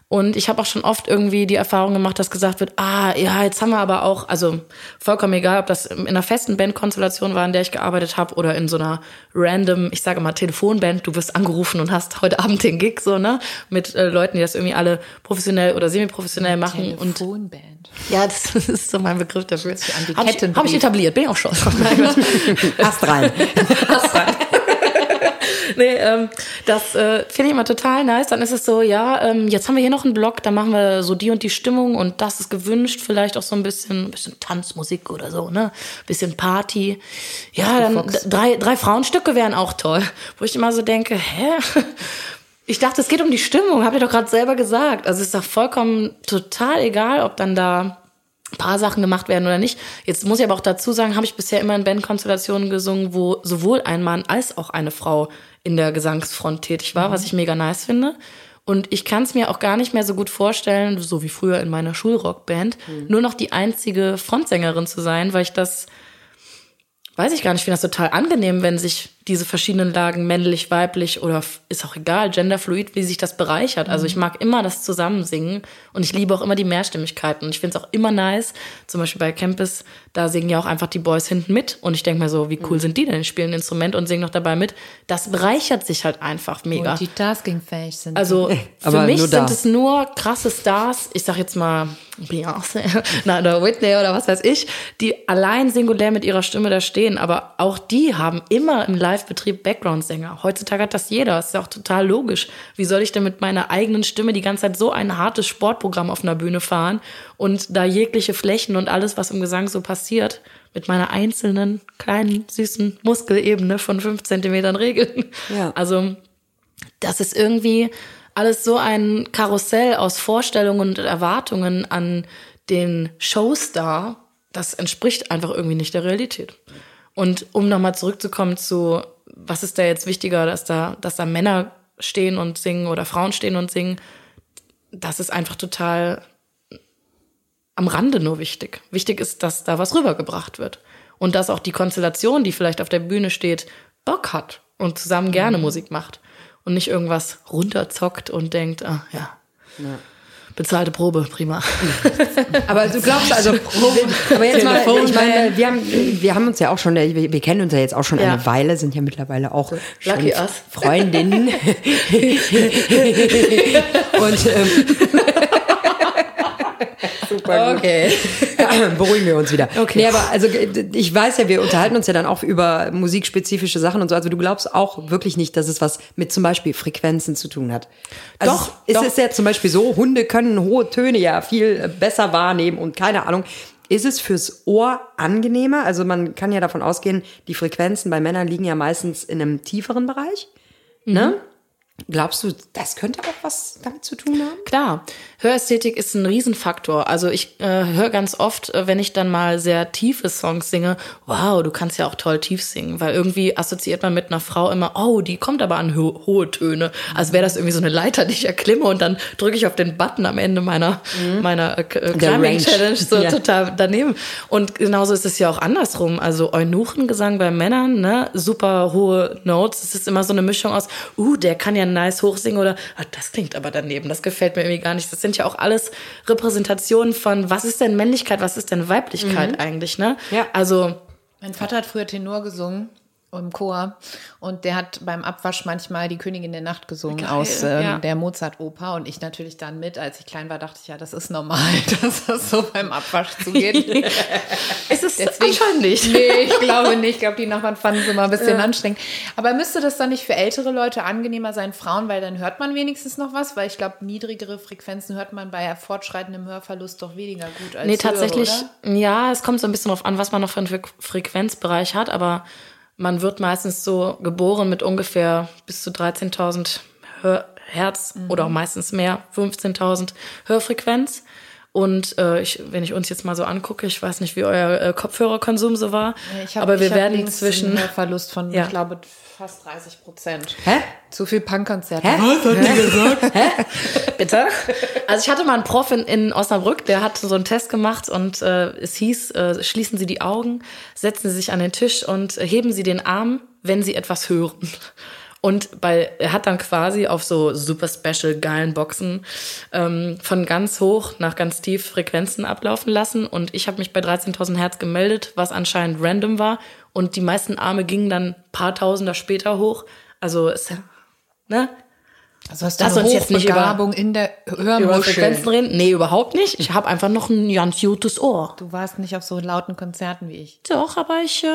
Und ich habe auch schon oft irgendwie die Erfahrung gemacht, dass gesagt wird, ah, ja, jetzt haben wir aber auch, also vollkommen egal, ob das in einer festen Bandkonstellation war, in der ich gearbeitet habe, oder in so einer random, ich sage mal Telefonband, du wirst angerufen und hast heute Abend den Gig, so, ne? Mit äh, Leuten, die das irgendwie alle professionell oder semi-professionell machen. Und Telefonband. ja, das ist so mein Begriff dafür. sich an die Habe ich, hab ich etabliert, bin ich auch schon. Nein, Gott. Nee, ähm, das äh, finde ich immer total nice. Dann ist es so, ja, ähm, jetzt haben wir hier noch einen Block, da machen wir so die und die Stimmung und das ist gewünscht, vielleicht auch so ein bisschen, ein bisschen Tanzmusik oder so, ne? Bisschen Party. Ja, dann drei, drei Frauenstücke wären auch toll. Wo ich immer so denke, hä? Ich dachte, es geht um die Stimmung, habt ihr doch gerade selber gesagt. Also es ist doch vollkommen total egal, ob dann da ein paar Sachen gemacht werden oder nicht. Jetzt muss ich aber auch dazu sagen, habe ich bisher immer in Bandkonstellationen gesungen, wo sowohl ein Mann als auch eine Frau in der Gesangsfront tätig war, was ich mega nice finde. Und ich kann es mir auch gar nicht mehr so gut vorstellen, so wie früher in meiner Schulrockband, nur noch die einzige Frontsängerin zu sein, weil ich das weiß ich gar nicht, ich finde das total angenehm, wenn sich diese verschiedenen Lagen männlich, weiblich oder ist auch egal, genderfluid, wie sich das bereichert. Also ich mag immer das Zusammensingen und ich liebe auch immer die Mehrstimmigkeiten. Und ich finde es auch immer nice, zum Beispiel bei Campus, da singen ja auch einfach die Boys hinten mit. Und ich denke mir so, wie cool sind die denn? Die spielen ein Instrument und singen noch dabei mit. Das bereichert sich halt einfach mega. Und die taskingfähig sind. Also für mich sind es nur krasse Stars, ich sag jetzt mal Beyoncé na, oder Whitney oder was weiß ich, die allein singulär mit ihrer Stimme da stehen. Aber auch die haben immer im Live-Betrieb Background-Sänger. Heutzutage hat das jeder. Das ist ja auch total logisch. Wie soll ich denn mit meiner eigenen Stimme die ganze Zeit so ein hartes Sportprogramm auf einer Bühne fahren und da jegliche Flächen und alles, was im Gesang so passiert, mit meiner einzelnen kleinen süßen Muskelebene von fünf Zentimetern regeln? Ja. Also das ist irgendwie alles so ein Karussell aus Vorstellungen und Erwartungen an den Showstar. Das entspricht einfach irgendwie nicht der Realität. Und um nochmal zurückzukommen zu, was ist da jetzt wichtiger, dass da, dass da Männer stehen und singen oder Frauen stehen und singen, das ist einfach total am Rande nur wichtig. Wichtig ist, dass da was rübergebracht wird. Und dass auch die Konstellation, die vielleicht auf der Bühne steht, Bock hat und zusammen gerne Musik macht. Und nicht irgendwas runterzockt und denkt, ah ja, bezahlte Probe, prima. Aber du glaubst also, aber jetzt mal, ich meine, wir haben, wir haben uns ja auch schon, wir, wir kennen uns ja jetzt auch schon Ja. eine Weile, sind ja mittlerweile auch schon Lucky us. Freundinnen. Und ähm, super. Okay. Beruhigen wir uns wieder. Okay. Nee, aber also ich weiß ja, wir unterhalten uns ja dann auch über musikspezifische Sachen und so. Also du glaubst auch wirklich nicht, dass es was mit zum Beispiel Frequenzen zu tun hat. Also Doch, Ist doch. es ja zum Beispiel so, Hunde können hohe Töne ja viel besser wahrnehmen und keine Ahnung. Ist es fürs Ohr angenehmer? Also man kann ja davon ausgehen, die Frequenzen bei Männern liegen ja meistens in einem tieferen Bereich. Ne? Glaubst du, das könnte auch was damit zu tun haben? Klar, Hörästhetik ist ein Riesenfaktor. Also ich äh, höre ganz oft, äh, wenn ich dann mal sehr tiefe Songs singe, wow, du kannst ja auch toll tief singen, weil irgendwie assoziiert man mit einer Frau immer, oh, die kommt aber an ho hohe Töne. Als wäre das irgendwie so eine Leiter, die ich erklimme und dann drücke ich auf den Button am Ende meiner meiner äh, äh, Climbing. Challenge so Ja. total daneben. Und genauso ist es ja auch andersrum. Also Eunuchengesang bei Männern, ne, super hohe Notes. Es ist immer so eine Mischung aus, uh, der kann ja nice hochsingen oder ah, das klingt aber daneben. Das gefällt mir irgendwie gar nicht. Das sind ja auch alles Repräsentationen von, was ist denn Männlichkeit, was ist denn Weiblichkeit eigentlich, ne? Ja. Also Mein Vater hat früher Tenor gesungen im Chor und der hat beim Abwasch manchmal die Königin der Nacht gesungen Geil, aus ähm, ja. der Mozart-Oper und ich natürlich dann mit. Als ich klein war, dachte ich ja, das ist normal, dass das so beim Abwasch zugeht. es ist Deswegen- anscheinend. Nee, ich glaube nicht. Ich glaube, die Nachbarn fanden es immer ein bisschen anstrengend. Aber müsste das dann nicht für ältere Leute angenehmer sein, Frauen, weil dann hört man wenigstens noch was? Weil ich glaube, niedrigere Frequenzen hört man bei fortschreitendem Hörverlust doch weniger gut als Nee, tatsächlich, oder? ja, es kommt so ein bisschen drauf an, was man noch für einen Fre- Frequenzbereich hat, aber man wird meistens so geboren mit ungefähr bis zu 13.000 Hör Hertz oder auch meistens mehr, 15.000 Hörfrequenz. Und äh, ich, wenn ich uns jetzt mal so angucke, ich weiß nicht, wie euer äh, Kopfhörerkonsum so war, Ich hab- aber wir ich hab werden links zwischen einen Verlust von, Ja. ich glaube, fast 30 Prozent. Hä? Zu viel Punkkonzerte. Hä? Bitte? Also ich hatte mal einen Prof in, in Osnabrück, der hat so einen Test gemacht und äh, es hieß, äh, schließen Sie die Augen, setzen Sie sich an den Tisch und heben Sie den Arm, wenn Sie etwas hören. Und bei, er hat dann quasi auf so super special geilen Boxen ähm, von ganz hoch nach ganz tief Frequenzen ablaufen lassen. Und ich habe mich bei 13.000 Hertz gemeldet, was anscheinend random war. Und die meisten Arme gingen dann paar Tausender später hoch. Also, es, ne? Also hast du Lass eine uns jetzt nicht über- in der über Hörmuschel. Frequenzen reden? Nee, überhaupt nicht. Ich habe einfach noch ein ganz gutes Ohr. Du warst nicht auf so lauten Konzerten wie ich. Doch, aber ich äh,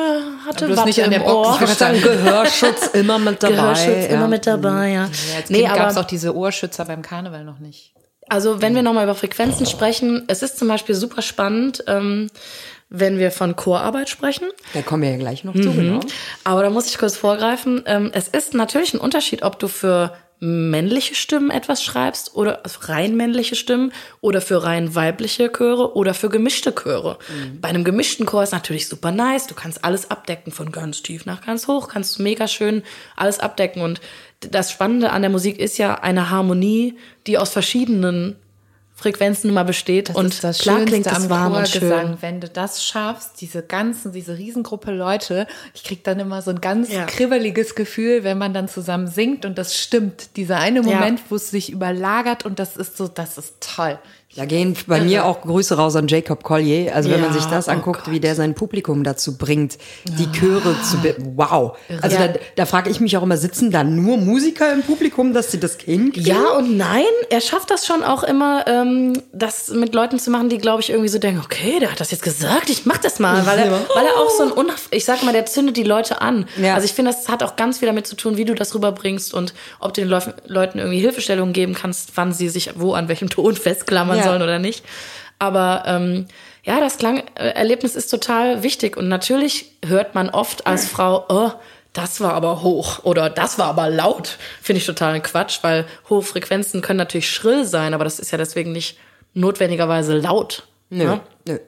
hatte bloß Watte nicht an der im Box. Ohr. Ich wollte sagen, Gehörschutz immer mit dabei. Gehörschutz ja. immer mit dabei, ja. Ja, als nee, gab es aber auch diese Ohrschützer beim Karneval noch nicht. also wenn wir nochmal über Frequenzen sprechen, es ist zum Beispiel super spannend, ähm, wenn wir von Chorarbeit sprechen. Da kommen wir ja gleich noch zu, genau. Aber da muss ich kurz vorgreifen. Ähm, es ist natürlich ein Unterschied, ob du für männliche Stimmen etwas schreibst oder also rein männliche Stimmen oder für rein weibliche Chöre oder für gemischte Chöre. Bei einem gemischten Chor ist natürlich super nice. Du kannst alles abdecken, von ganz tief nach ganz hoch, kannst du mega schön alles abdecken. Und das Spannende an der Musik ist ja eine Harmonie, die aus verschiedenen Frequenzen immer besteht. Das und das klar klingt am warm und schön. Wenn du das schaffst, diese ganzen, diese Riesengruppe Leute, ich krieg dann immer so ein ganz Ja. kribbeliges Gefühl, wenn man dann zusammen singt und das stimmt. Dieser eine Ja. Moment, wo es sich überlagert und das ist so, das ist toll. Da gehen bei mir auch Grüße raus an Jacob Collier. Also wenn man Ja, sich das oh anguckt, wie der sein Publikum dazu bringt, die Chöre zu Wow. Also Ja. da, da frage ich mich auch immer, sitzen da nur Musiker im Publikum, dass sie das hinkriegen? Ja und nein, er schafft das schon auch immer, ähm, das mit Leuten zu machen, die, glaube ich, irgendwie so denken, okay, der hat das jetzt gesagt, ich mach das mal, weil er, weil er auch so ein, Unaf ich sag mal, der zündet die Leute an. Ja. Also ich finde, das hat auch ganz viel damit zu tun, wie du das rüberbringst und ob du den Leu Leuten irgendwie Hilfestellungen geben kannst, wann sie sich wo an welchem Ton festklammern Ja. sollen oder nicht. Aber ähm, ja, das Klangerlebnis ist total wichtig und natürlich hört man oft als Frau, oh, das war aber hoch oder das war aber laut. Finde ich total Quatsch, weil hohe Frequenzen können natürlich schrill sein, aber das ist ja deswegen nicht notwendigerweise laut. Nö, ne? nö.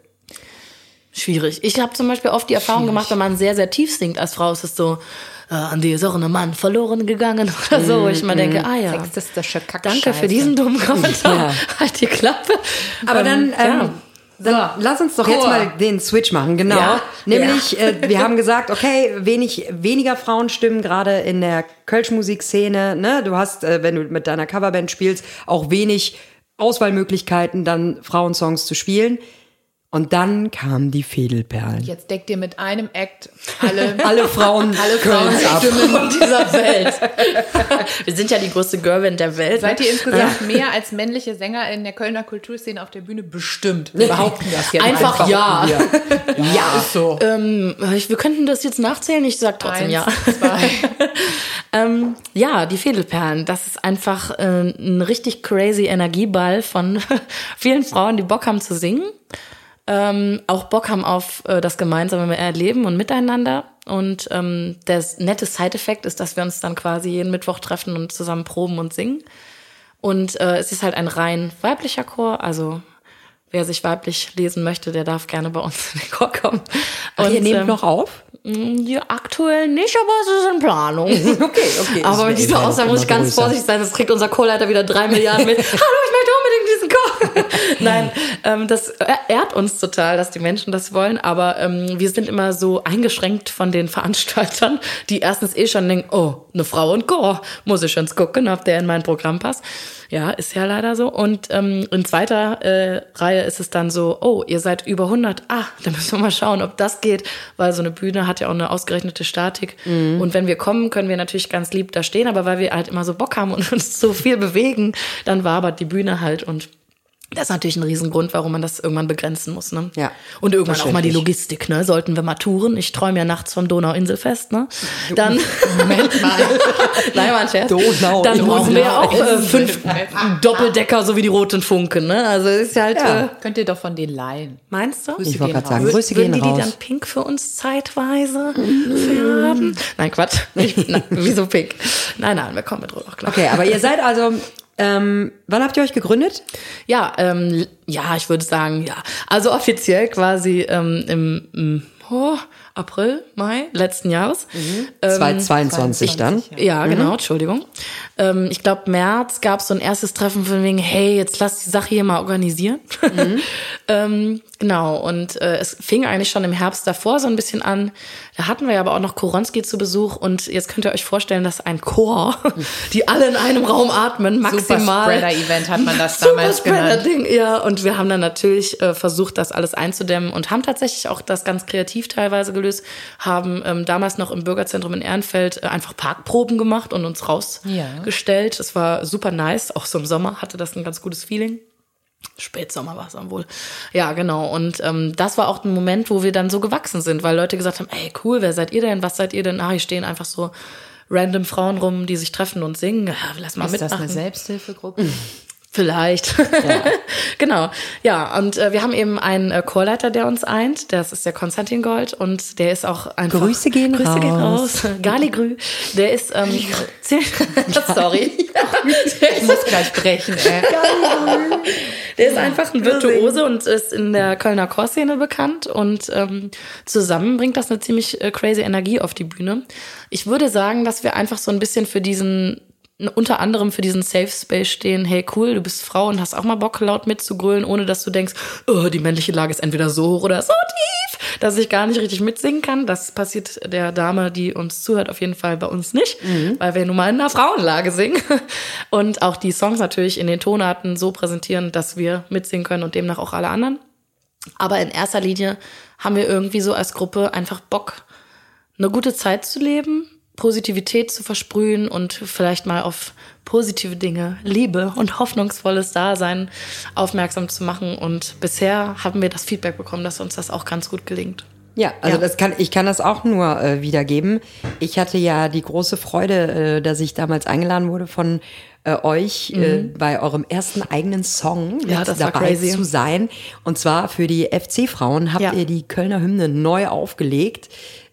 Schwierig. Ich habe zum Beispiel oft die Erfahrung gemacht, wenn man sehr, sehr tief singt als Frau, ist es so, äh, an die auch ein Mann verloren gegangen oder so, wo ich mal denke, ah ja, Sexistische Kackscheiße. danke für diesen dummen Kommentar. Ja. Halt die Klappe. Aber dann, Ähm, ja. ähm, dann lass uns doch jetzt Chor. mal den Switch machen, genau. Ja. Nämlich, Äh, wir haben gesagt, okay, wenig, weniger Frauenstimmen, gerade in der Kölsch-Musikszene. Ne? Du hast, äh, wenn du mit deiner Coverband spielst, auch wenig Auswahlmöglichkeiten, dann Frauensongs zu spielen. Und dann kamen die Fädelperlen. Jetzt deckt ihr mit einem Act alle, Alle Frauen, alle. Frauenstimmen. dieser Welt. Wir sind ja die größte Girlband der Welt. Seid ihr insgesamt mehr als männliche Sänger in der Kölner Kulturszene auf der Bühne? Bestimmt. Wir behaupten das jetzt Einfach, einfach. ja. Ja, ist so. Ähm, wir könnten das jetzt nachzählen, ich sag trotzdem Eins, ja. zwei. Ähm, ja, die Fädelperlen, das ist einfach äh, ein richtig crazy Energieball von vielen Frauen, die Bock haben zu singen. Ähm, auch Bock haben auf äh, das gemeinsame Erleben und Miteinander. Und ähm, der nette Side-Effekt ist, dass wir uns dann quasi jeden Mittwoch treffen und zusammen proben und singen. Und äh, es ist halt ein rein weiblicher Chor, also wer sich weiblich lesen möchte, der darf gerne bei uns in den Chor kommen. Ach, ihr Und, nehmt ähm, noch auf? ja, aktuell nicht, aber es ist in Planung. Okay, okay. Aber mit dieser Aussage muss ich ganz vorsichtig sein, das kriegt unser Chorleiter wieder drei Milliarden mit. Hallo, ich möchte unbedingt diesen Chor. Nein, ähm, das ehrt uns total, dass die Menschen das wollen, aber ähm, wir sind immer so eingeschränkt von den Veranstaltern, die erstens eh schon denken, oh, eine Frau und Chor, muss ich schon gucken, ob der in mein Programm passt. Ja, ist ja leider so. Und ähm, in zweiter äh, Reihe ist es dann so, oh, ihr seid über 100. Ah, da müssen wir mal schauen, ob das geht, weil so eine Bühne hat ja auch eine ausgerechnete Statik. Und wenn wir kommen, können wir natürlich ganz lieb da stehen, aber weil wir halt immer so Bock haben und uns so viel bewegen, dann wabert die Bühne halt und Das ist natürlich ein Riesengrund, warum man das irgendwann begrenzen muss. Ne? Ja, Und irgendwann auch mal die. Logistik. Ne? Sollten wir mal touren. Ich träume ja nachts vom Donauinselfest. Ne? Dann, Moment mal. nein, war ein Scherz. Donau- Dann brauchen wir auch äh, fünf Doppeldecker, so wie die roten Funken. Ne? Also ist ja halt. Ja. Äh, Könnt ihr doch von denen leihen. meinst du? Grüße Ich wollte gehen gerade sagen. Grüße Würden gehen die die raus. dann pink für uns zeitweise färben? Nein, Quatsch. Ich, na, wieso pink? Nein, nein, wir kommen mit Rot auch klar. Okay, aber ihr seid also, ähm, wann habt ihr euch gegründet? Ja, ähm, ja, ich würde sagen, ja. Also offiziell quasi ähm, im, im oh, April, Mai letzten Jahres. Mhm. Ähm, 2022 dann. Ja, genau, Entschuldigung. Ähm, ich glaube, März gab es so ein erstes Treffen von wegen, hey, jetzt lass die Sache hier mal organisieren. ähm, genau, und äh, es fing eigentlich schon im Herbst davor so ein bisschen an. Da hatten wir ja aber auch noch Koronski zu Besuch und jetzt könnt ihr euch vorstellen, dass ein Chor, die alle in einem Raum atmen, maximal. Super-Spreader-Event hat man das damals genannt. Ding, ja. Und wir haben dann natürlich äh, versucht, das alles einzudämmen und haben tatsächlich auch das ganz kreativ teilweise gelöst. Haben ähm, damals noch im Bürgerzentrum in Ehrenfeld äh, einfach Parkproben gemacht und uns rausgestellt. Das war super nice. Auch so im Sommer hatte das ein ganz gutes Feeling. Spätsommer war es dann wohl. Ja, genau. Und ähm, das war auch ein Moment, wo wir dann so gewachsen sind, weil Leute gesagt haben, ey, cool, wer seid ihr denn? Was seid ihr denn? Ah, hier stehen einfach so random Frauen rum, die sich treffen und singen. Ja, lass mal Ist das mitmachen. eine Selbsthilfegruppe? Vielleicht. genau. Ja, und äh, wir haben eben einen äh, Chorleiter, der uns eint. Das ist der Konstantin Gold und der ist auch einfach. Grüße gehen Grüße gehen raus. raus. Galigrü. Der ist ähm, sorry. Ich muss gleich brechen, ey. Der ist einfach ein Virtuose und ist in der Kölner Chorszene bekannt und ähm, zusammen bringt das eine ziemlich äh, crazy Energie auf die Bühne. Ich würde sagen, dass wir einfach so ein bisschen für diesen unter anderem für diesen Safe Space stehen, hey cool, du bist Frau und hast auch mal Bock laut mitzugrölen, ohne dass du denkst, oh, die männliche Lage ist entweder so hoch oder so tief, dass ich gar nicht richtig mitsingen kann. Das passiert der Dame, die uns zuhört, auf jeden Fall bei uns nicht, weil wir nun mal in einer Frauenlage singen. Und auch die Songs natürlich in den Tonarten so präsentieren, dass wir mitsingen können und demnach auch alle anderen. Aber in erster Linie haben wir irgendwie so als Gruppe einfach Bock, eine gute Zeit zu leben, Positivität zu versprühen und vielleicht mal auf positive Dinge, Liebe und hoffnungsvolles Dasein aufmerksam zu machen. Und bisher haben wir das Feedback bekommen, dass uns das auch ganz gut gelingt. Ja, also Ja. das kann ich kann das auch nur äh, wiedergeben. Ich hatte ja die große Freude, äh, dass ich damals eingeladen wurde von äh, euch äh, bei eurem ersten eigenen Song Mhm. Ja, dabei zu sein. Und zwar für die FC-Frauen habt Ja. ihr die Kölner Hymne neu aufgelegt.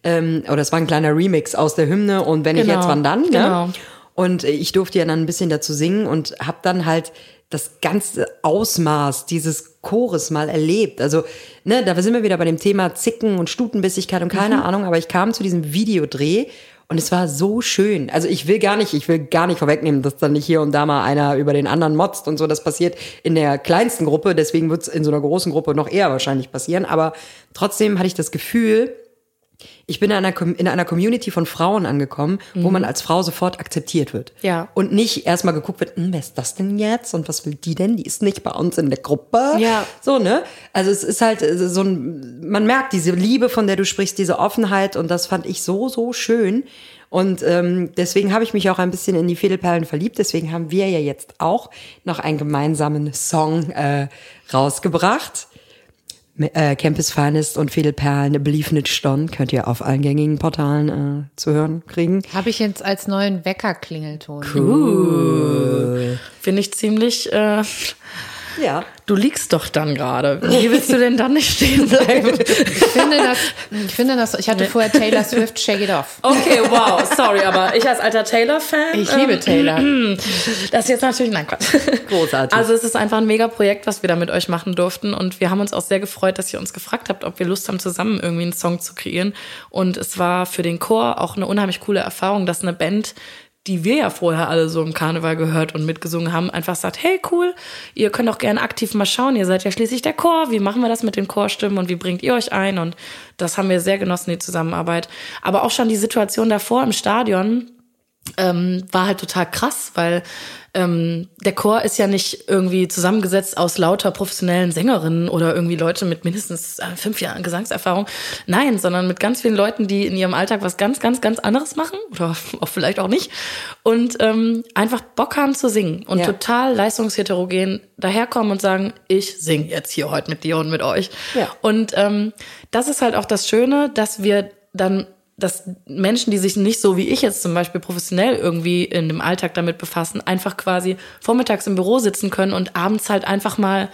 Ähm, oder es war ein kleiner Remix aus der Hymne und wenn ich Genau, jetzt wann dann. Ne? genau. Und äh, ich durfte ja dann ein bisschen dazu singen und habe dann halt das ganze Ausmaß dieses Chores mal erlebt. Also, ne, da sind wir wieder bei dem Thema Zicken und Stutenbissigkeit und keine Mhm. Ahnung, aber ich kam zu diesem Videodreh und es war so schön. Also ich will gar nicht, ich will gar nicht vorwegnehmen, dass dann nicht hier und da mal einer über den anderen motzt und so. Das passiert in der kleinsten Gruppe, deswegen wird es in so einer großen Gruppe noch eher wahrscheinlich passieren. Aber trotzdem hatte ich das Gefühl, ich bin in einer, in einer Community von Frauen angekommen, wo man als Frau sofort akzeptiert wird. Ja. Und nicht erstmal geguckt wird, hm, wer ist das denn jetzt? Und was will die denn? Die ist nicht bei uns in der Gruppe. Ja. So, ne? Also es ist halt so ein, man merkt diese Liebe, von der du sprichst, diese Offenheit und das fand ich so, so schön. Und ähm, deswegen habe ich mich auch ein bisschen in die Fädelperlen verliebt. Deswegen haben wir ja jetzt auch noch einen gemeinsamen Song äh, rausgebracht. Äh, Campus Finest und Fädelperlen Belief nicht Stonn könnt ihr auf allen gängigen Portalen äh, zu hören kriegen. Habe ich jetzt als neuen Wecker-Klingelton. Finde ich ziemlich, äh, Ja. du liegst doch dann gerade. Wie willst du denn dann nicht stehen bleiben? Ich finde das, ich finde das, ich hatte vorher Taylor Swift Shake It Off. Okay, wow, sorry, aber ich als alter Taylor-Fan. Ich liebe Taylor. Das ist jetzt natürlich, nein, Quatsch. Großartig. Also es ist einfach ein mega Projekt, was wir da mit euch machen durften und wir haben uns auch sehr gefreut, dass ihr uns gefragt habt, ob wir Lust haben, zusammen irgendwie einen Song zu kreieren. Und es war für den Chor auch eine unheimlich coole Erfahrung, dass eine Band die wir ja vorher alle so im Karneval gehört und mitgesungen haben, einfach sagt, hey cool, ihr könnt auch gerne aktiv mal schauen, ihr seid ja schließlich der Chor, wie machen wir das mit den Chorstimmen und wie bringt ihr euch ein? Und das haben wir sehr genossen, die Zusammenarbeit. Aber auch schon die Situation davor im Stadion, ähm, war halt total krass, weil ähm, der Chor ist ja nicht irgendwie zusammengesetzt aus lauter professionellen Sängerinnen oder irgendwie Leute mit mindestens äh, fünf Jahren Gesangserfahrung. Nein, sondern mit ganz vielen Leuten, die in ihrem Alltag was ganz, ganz, ganz anderes machen oder auch vielleicht auch nicht und ähm, einfach Bock haben zu singen und ja. total leistungsheterogen daherkommen und sagen, ich sing jetzt hier heute mit dir und mit euch. Ja. Und ähm, das ist halt auch das Schöne, dass wir dann dass Menschen, die sich nicht so wie ich jetzt zum Beispiel professionell irgendwie in dem Alltag damit befassen, einfach quasi vormittags im Büro sitzen können und abends halt einfach mal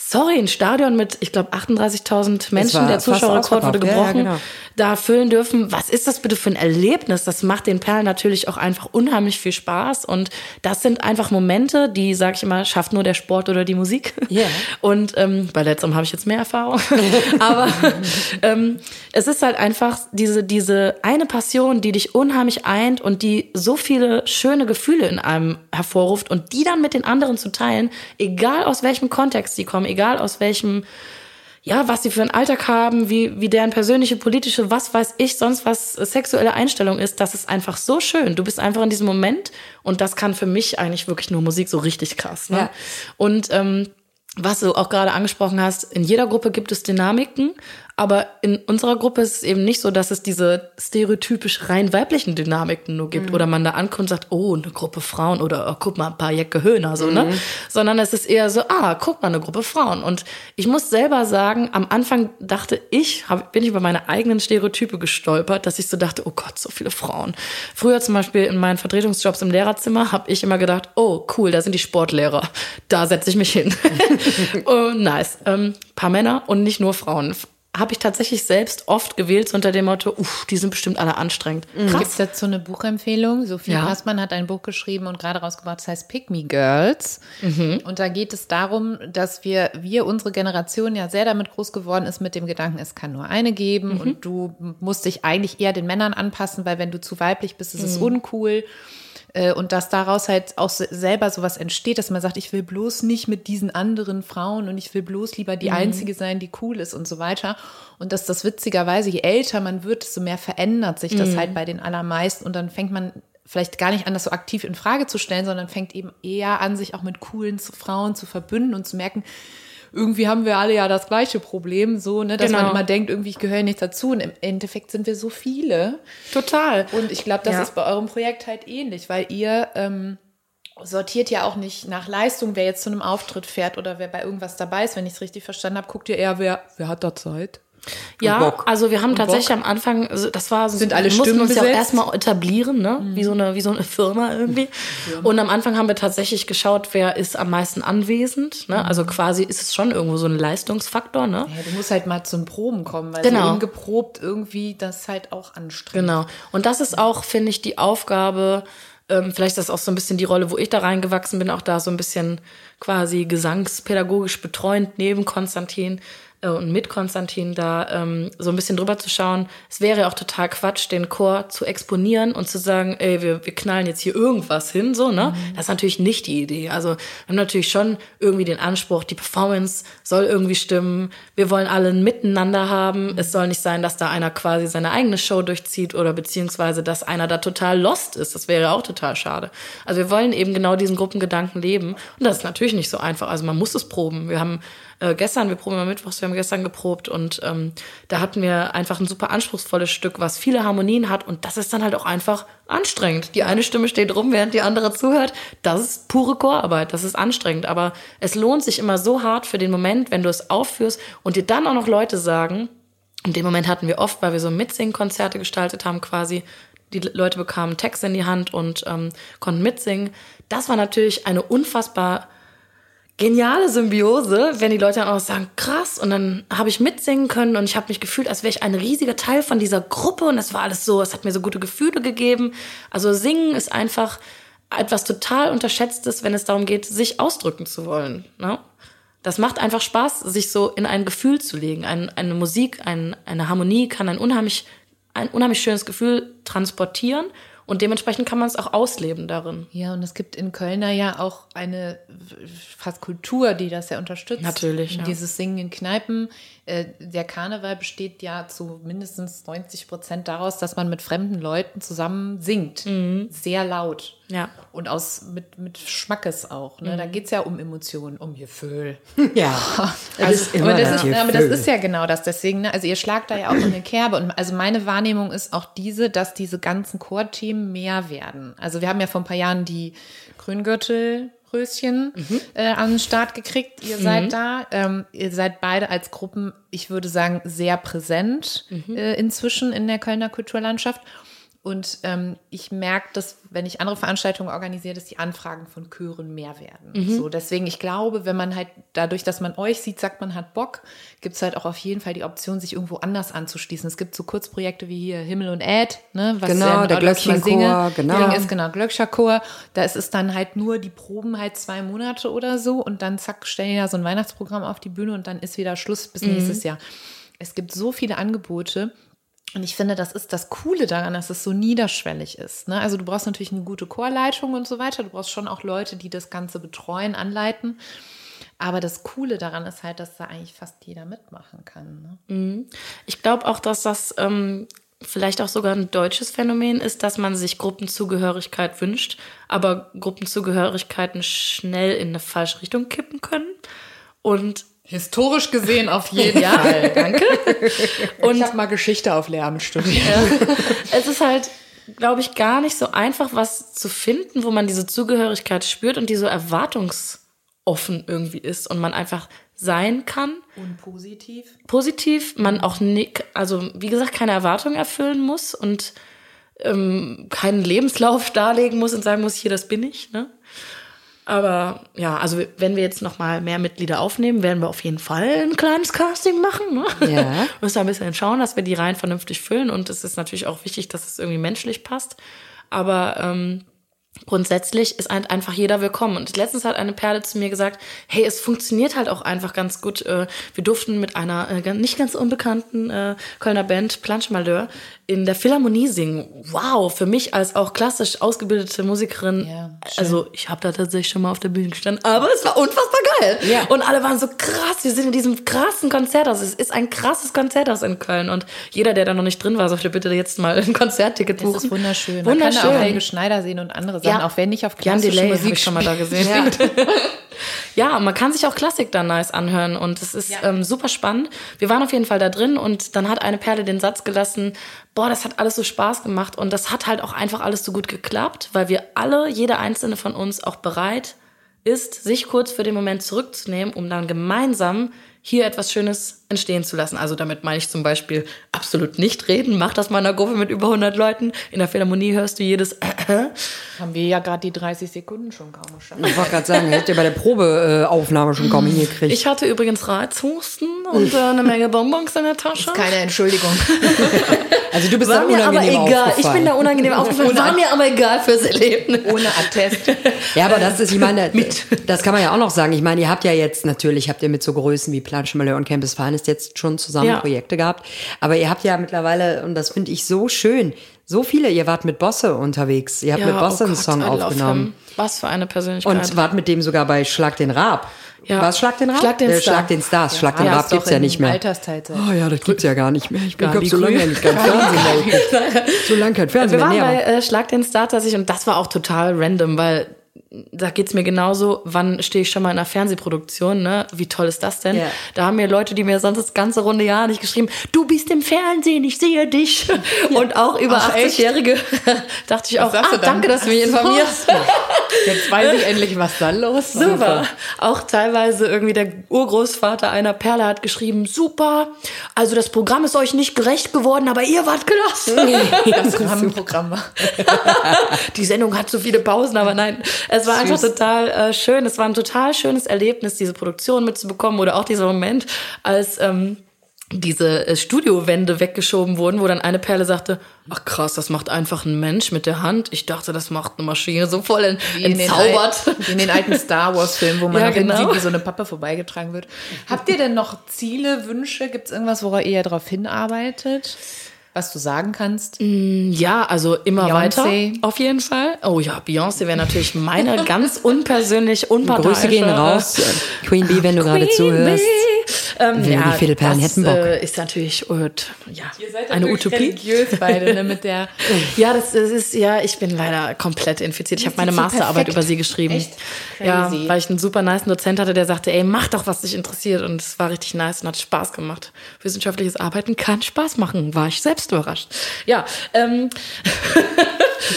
sorry, ein Stadion mit, ich glaube, 38.000 Menschen, der Zuschauerrekord wurde gebrochen, ja, ja, genau. da füllen dürfen. Was ist das bitte für ein Erlebnis? Das macht den Perlen natürlich auch einfach unheimlich viel Spaß. Und das sind einfach Momente, die, sag ich immer, schafft nur der Sport oder die Musik. Yeah. Und ähm, bei letzterem habe ich jetzt mehr Erfahrung. Aber ähm, es ist halt einfach diese, diese eine Passion, die dich unheimlich eint und die so viele schöne Gefühle in einem hervorruft und die dann mit den anderen zu teilen, egal aus welchem Kontext sie kommen, egal aus welchem, ja, was sie für einen Alltag haben, wie, wie deren persönliche, politische, was weiß ich, sonst was sexuelle Einstellung ist, das ist einfach so schön. Du bist einfach in diesem Moment und das kann für mich eigentlich wirklich nur Musik so richtig krass. Ne? Ja. Und ähm, was du auch gerade angesprochen hast, in jeder Gruppe gibt es Dynamiken, aber in unserer Gruppe ist es eben nicht so, dass es diese stereotypisch rein weiblichen Dynamiken nur gibt. Mhm. Oder man da ankommt und sagt, oh, eine Gruppe Frauen oder oh, guck mal, ein paar Jäcke Höhner, so, ne? mhm. ne? Sondern es ist eher so, ah, guck mal, eine Gruppe Frauen. Und ich muss selber sagen, am Anfang dachte ich, hab, bin ich über meine eigenen Stereotype gestolpert, dass ich so dachte, oh Gott, so viele Frauen. Früher zum Beispiel in meinen Vertretungsjobs im Lehrerzimmer habe ich immer gedacht, oh, cool, da sind die Sportlehrer. Da setze ich mich hin. oh, nice. Ähm, paar Männer und nicht nur Frauen habe ich tatsächlich selbst oft gewählt, so unter dem Motto, uff, die sind bestimmt alle anstrengend. Mhm. Gibt es dazu eine Buchempfehlung? Sophie ja. Passmann hat ein Buch geschrieben und gerade rausgebracht, das heißt Pick Me Girls. Mhm. Und da geht es darum, dass wir, wir, unsere Generation ja sehr damit groß geworden ist mit dem Gedanken, es kann nur eine geben mhm. und du musst dich eigentlich eher den Männern anpassen, weil wenn du zu weiblich bist, ist es mhm. uncool. Äh, und dass daraus halt auch selber sowas entsteht, dass man sagt, ich will bloß nicht mit diesen anderen Frauen und ich will bloß lieber die mhm. Einzige sein, die cool ist und so weiter. Und dass das witzigerweise, je älter man wird, desto mehr verändert sich das mhm. halt bei den allermeisten und dann fängt man vielleicht gar nicht an, das so aktiv in Frage zu stellen, sondern fängt eben eher an, sich auch mit coolen Frauen zu verbünden und zu merken, irgendwie haben wir alle ja das gleiche Problem, so, ne, dass genau. man immer denkt, irgendwie ich gehöre nicht dazu. Und im Endeffekt sind wir so viele. Total. Und ich glaube, das ja. ist bei eurem Projekt halt ähnlich, weil ihr ähm, sortiert ja auch nicht nach Leistung, wer jetzt zu einem Auftritt fährt oder wer bei irgendwas dabei ist. Wenn ich es richtig verstanden habe, guckt ihr eher, wer, wer hat da Zeit? Ja, also wir haben und tatsächlich Bock. am Anfang, also das war so, sind alle wir Stimmen uns besetzt? ja auch erstmal etablieren, ne? Mhm. Wie so eine wie so eine Firma irgendwie. Firma. Und am Anfang haben wir tatsächlich geschaut, wer ist am meisten anwesend, ne? Mhm. Also quasi ist es schon irgendwo so ein Leistungsfaktor, ne? Ja, du musst halt mal zum Proben kommen, weil genau. so ungeprobt irgendwie das halt auch anstrengend. Genau. Und das ist auch finde ich die Aufgabe ähm, vielleicht ist das auch so ein bisschen die Rolle, wo ich da reingewachsen bin, auch da so ein bisschen quasi gesangspädagogisch betreuend neben Konstantin, äh, und mit Konstantin da ähm, so ein bisschen drüber zu schauen. Es wäre auch total Quatsch, den Chor zu exponieren und zu sagen, ey, wir, wir knallen jetzt hier irgendwas hin, so, ne? Mhm. Das ist natürlich nicht die Idee. Also wir haben natürlich schon irgendwie den Anspruch, die Performance soll irgendwie stimmen. Wir wollen alle ein Miteinander haben. Es soll nicht sein, dass da einer quasi seine eigene Show durchzieht oder beziehungsweise, dass einer da total lost ist. Das wäre auch total schade. Also wir wollen eben genau diesen Gruppengedanken leben. Und das ist natürlich nicht so einfach. Also man muss es proben. Wir haben äh, gestern, wir proben immer mittwochs, wir haben gestern geprobt und ähm, da hatten wir einfach ein super anspruchsvolles Stück, was viele Harmonien hat und das ist dann halt auch einfach anstrengend. Die eine Stimme steht rum, während die andere zuhört. Das ist pure Chorarbeit, das ist anstrengend, aber es lohnt sich immer so hart für den Moment, wenn du es aufführst und dir dann auch noch Leute sagen, in dem Moment hatten wir oft, weil wir so Mitsingen-Konzerte gestaltet haben, quasi, die Leute bekamen Text in die Hand und ähm, konnten mitsingen. Das war natürlich eine unfassbar geniale Symbiose, wenn die Leute dann auch sagen, krass, und dann habe ich mitsingen können und ich habe mich gefühlt, als wäre ich ein riesiger Teil von dieser Gruppe und es war alles so, es hat mir so gute Gefühle gegeben. Also singen ist einfach etwas total unterschätztes, wenn es darum geht, sich ausdrücken zu wollen. Ne? Das macht einfach Spaß, sich so in ein Gefühl zu legen. Ein, eine Musik, ein, eine Harmonie kann ein unheimlich, ein unheimlich schönes Gefühl transportieren Und dementsprechend kann man es auch ausleben darin. Ja, und es gibt in Kölner ja auch eine fast Kultur, die das ja unterstützt. Natürlich, ja. Dieses Singen in Kneipen. Äh, Der Karneval besteht ja zu mindestens 90 Prozent daraus, dass man mit fremden Leuten zusammen singt. Sehr laut. Ja. Und aus, mit, mit Schmackes auch. Ne? Da geht's ja um Emotionen, um Gefühl. Ja, es ist immer aber, das ist, aber das Gefühl. ist ja genau das. Deswegen, ne, also ihr schlagt da ja auch in eine Kerbe. Und also meine Wahrnehmung ist auch diese, dass diese ganzen Chorthemen mehr werden. Also wir haben ja vor ein paar Jahren die Grüngürtelröschen äh, an den Start gekriegt. Ihr seid da. Ähm, ihr seid beide als Gruppen, ich würde sagen, sehr präsent äh, inzwischen in der Kölner Kulturlandschaft. Und ähm, ich merke, dass, wenn ich andere Veranstaltungen organisiere, dass die Anfragen von Chören mehr werden. So, deswegen, ich glaube, wenn man halt dadurch, dass man euch sieht, sagt, man hat Bock, gibt es halt auch auf jeden Fall die Option, sich irgendwo anders anzuschließen. Es gibt so Kurzprojekte wie hier Himmel und Äd, ne, was Genau, ja der Glöckchenchor, genau. Ding ist genau Glöckcherchor. Da ist es dann halt nur die Proben halt zwei Monate oder so und dann zack, stellen da so ein Weihnachtsprogramm auf die Bühne und dann ist wieder Schluss bis Mhm. nächstes Jahr. Es gibt so viele Angebote. Und ich finde, das ist das Coole daran, dass es so niederschwellig ist. Ne? Also du brauchst natürlich eine gute Chorleitung und so weiter. Du brauchst schon auch Leute, die das Ganze betreuen, anleiten. Aber das Coole daran ist halt, dass da eigentlich fast jeder mitmachen kann. Ne? Ich glaube auch, dass das ähm, vielleicht auch sogar ein deutsches Phänomen ist, dass man sich Gruppenzugehörigkeit wünscht, aber Gruppenzugehörigkeiten schnell in eine falsche Richtung kippen können. Und Historisch gesehen auf jeden Fall. Danke. Und- ich habe mal Geschichte auf Lehramt studiert. es ist halt, glaube ich, gar nicht so einfach, was zu finden, wo man diese Zugehörigkeit spürt und die so erwartungsoffen irgendwie ist und man einfach sein kann. Und positiv. positiv, man auch nicht, also wie gesagt, keine Erwartungen erfüllen muss und ähm, keinen Lebenslauf darlegen muss und sagen muss, hier, das bin ich. Ne? Aber ja, also wenn wir jetzt noch mal mehr Mitglieder aufnehmen, werden wir auf jeden Fall ein kleines Casting machen. Ne? Ja. Müssen ein bisschen schauen, dass wir die Reihen vernünftig füllen und es ist natürlich auch wichtig, dass es irgendwie menschlich passt. Aber ähm, grundsätzlich ist ein- einfach jeder willkommen. Und letztens hat eine Perle zu mir gesagt, hey, es funktioniert halt auch einfach ganz gut. Äh, Wir durften mit einer äh, nicht ganz unbekannten äh, Kölner Band, Planche Malheur, in der Philharmonie singen. Wow, für mich als auch klassisch ausgebildete Musikerin. Ja, also ich habe da tatsächlich schon mal auf der Bühne gestanden, aber es war unfassbar geil. Ja. Und alle waren so krass, wir sind in diesem krassen Konzerthaus. Es ist ein krasses Konzerthaus in Köln. Und jeder, der da noch nicht drin war, sollte bitte jetzt mal ein Konzertticket buchen. Das ist wunderschön. Man Wunderschön. kann da auch Helge Schneider sehen und andere Sachen, Ja. auch wenn nicht auf Jan klassische Delay Musik ich schon mal da gesehen. Ja. und man kann sich auch Klassik da nice anhören und es ist Ja. ähm, super spannend. Wir waren auf jeden Fall da drin und dann hat eine Perle den Satz gelassen, boah, das hat alles so Spaß gemacht und das hat halt auch einfach alles so gut geklappt, weil wir alle, jeder einzelne von uns auch bereit ist, sich kurz für den Moment zurückzunehmen, um dann gemeinsam hier etwas Schönes entstehen zu lassen. Also damit meine ich zum Beispiel absolut nicht reden. Mach das mal in einer Gruppe mit über 100 Leuten. In der Philharmonie hörst du jedes Haben wir ja gerade die 30 Sekunden schon kaum geschafft. Ich wollte gerade sagen, hättet ihr bei der Probeaufnahme schon kaum hingekriegt. Ich hatte übrigens Reizhusten und äh, eine Menge Bonbons in der Tasche. Keine Entschuldigung. also du bist War da mir aber unangenehm egal. Ich bin da unangenehm aufgefallen. War mir aber egal fürs Erlebnis. Ohne Attest. Ja, aber das ist, ich meine, das kann man ja auch noch sagen. Ich meine, ihr habt ja jetzt natürlich, habt ihr mit so Größen wie Planche Malheur und Campus Finest jetzt schon zusammen Ja. Projekte gehabt. Aber ihr habt ja mittlerweile, und das finde ich so schön, so viele, ihr wart mit Bosse unterwegs. Ihr habt mit Bosse einen oh Gott, Song aufgenommen. Was für eine Persönlichkeit. Und wart mit dem sogar bei Schlag den Raab. Ja. Was Schlag den Raab? Schlag den Äh, Star. Schlag den Stars. Schlag den Ja, Raab gibt's ja nicht mehr. Altersteilzeit. Oh ja, das gibt's ja gar nicht mehr. Ich bin glaub, so lange ja nicht kein Fernsehen mehr. So lange kein Fernsehen wir mehr. waren Nee, bei äh, Schlag den Star tatsächlich und das war auch total random, weil da geht's mir genauso, wann stehe ich schon mal in einer Fernsehproduktion, ne? Wie toll ist das denn? Ja. Da haben mir Leute, die mir sonst das ganze runde Jahr nicht geschrieben, du bist im Fernsehen, ich sehe dich. Und auch über Ach, echt? 80-Jährige dachte ich auch, ah, danke, dass du mich informierst. Jetzt weiß ich endlich, was da los war. Super. Auch teilweise irgendwie der Urgroßvater einer Perle hat geschrieben, super, also das Programm ist euch nicht gerecht geworden, aber ihr wart klasse. Das Rahmenprogramm war. Die Sendung hat so viele Pausen, aber nein, es war einfach total äh, schön. Es war ein total schönes Erlebnis, diese Produktion mitzubekommen oder auch dieser Moment, als ähm, diese äh, Studiowände weggeschoben wurden, wo dann eine Perle sagte, ach krass, das macht einfach ein Mensch mit der Hand. Ich dachte, das macht eine Maschine so voll ent Wie in den, entzaubert. Wie in den alten Star Wars-Filmen, wo man Ja, genau. sieht, wie so eine Pappe vorbeigetragen wird. Habt ihr denn noch Ziele, Wünsche? Gibt es irgendwas, worauf ihr darauf hinarbeitet? Was du sagen kannst? Ja, also immer Beyoncé. weiter. Auf jeden Fall. Oh ja, Beyoncé wäre natürlich meine ganz unpersönlich unparteiische. Grüße gehen raus. äh, Queen Bee, wenn du gerade Queen zuhörst. Bee. Ähm, Wir, die Fädelperlen das, hätten Bock. Äh, ist natürlich äh, ja, eine Utopie. Religiös beide, ne, mit der. Ja, das, das ist, ja, ich bin leider komplett infiziert. Ich habe meine Masterarbeit perfekt. über sie geschrieben. Echt? Ja, weil ich einen super nice Dozent hatte, der sagte, ey, mach doch, was dich interessiert. Und es war richtig nice und hat Spaß gemacht. Wissenschaftliches Arbeiten kann Spaß machen, war ich selbst überrascht. Ja, ähm,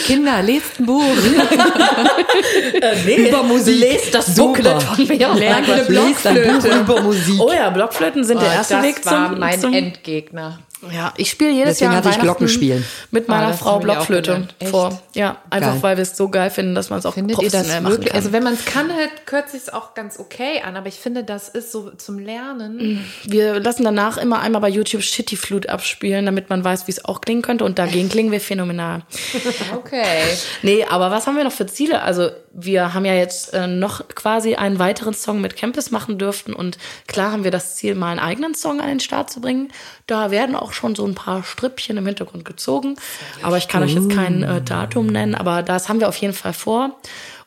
Kinder, lest ein Buch. nee, Über Musik. Lest das. Booklet von mir. Lernt eine Lies ein Buch über Musik. Oh ja, Blockflöten sind der erste das Weg war zum, mein zum Endgegner. Ja, ich spiele jedes Deswegen Jahr hatte ich Weihnachten Glockenspiel. mit Ah, meiner das Frau Blockflöte vor. Ja, einfach Geil. weil wir es so geil finden, dass man es auch Findet ihr das professionell machen wirklich? kann. Also wenn man es kann, halt hört sich auch ganz okay an, aber ich finde, das ist so zum Lernen. wir lassen danach immer einmal bei YouTube Shitty Flute abspielen, damit man weiß, wie es auch klingen könnte. Und dagegen klingen wir phänomenal. Okay. Nee, aber was haben wir noch für Ziele? Also wir haben ja jetzt äh, noch quasi einen weiteren Song mit Campus machen dürften. Und klar haben wir das Ziel, mal einen eigenen Song an den Start zu bringen. Da werden auch schon so ein paar Strippchen im Hintergrund gezogen. Aber ich kann euch jetzt kein äh, Datum nennen. Aber das haben wir auf jeden Fall vor.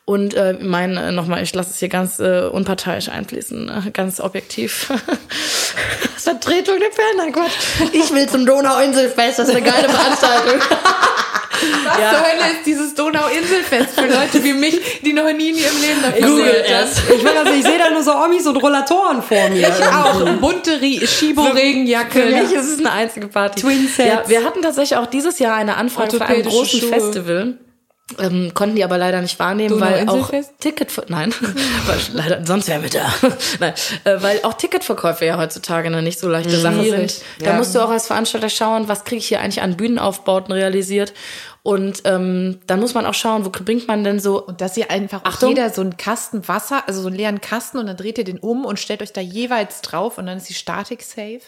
Und äh, mein, äh, nochmal, ich lasse es hier ganz äh, unparteiisch einfließen, äh, ganz objektiv. Vertretung der Fan, nein Quatsch. Ich will zum Donauinselfest, das ist eine geile Veranstaltung. Was zur Hölle ist dieses Donauinselfest für Leute wie mich, die noch nie in ihrem Leben davon Google es. Ich, meine, also, ich sehe da nur so Omis und Rollatoren vor mir. Ich auch. Bunte Schibo-Regenjacke. Für mich ist es eine einzige Party. Twin Sets. Ja, wir hatten tatsächlich auch dieses Jahr eine Anfrage für ein großes. Festival. Ähm, konnten die aber leider nicht wahrnehmen, weil auch? Ticket nein, weil leider sonst wären wir da. nein, äh, weil auch Ticketverkäufe ja heutzutage eine nicht so leichte Sache Schwierig. sind. Da musst du auch als Veranstalter schauen, was kriege ich hier eigentlich an Bühnenaufbauten realisiert und ähm, dann muss man auch schauen, wo bringt man denn so Und dass ihr einfach Achtung. jeder so einen Kasten Wasser, also so einen leeren Kasten und dann dreht ihr den um und stellt euch da jeweils drauf und dann ist die Statik safe.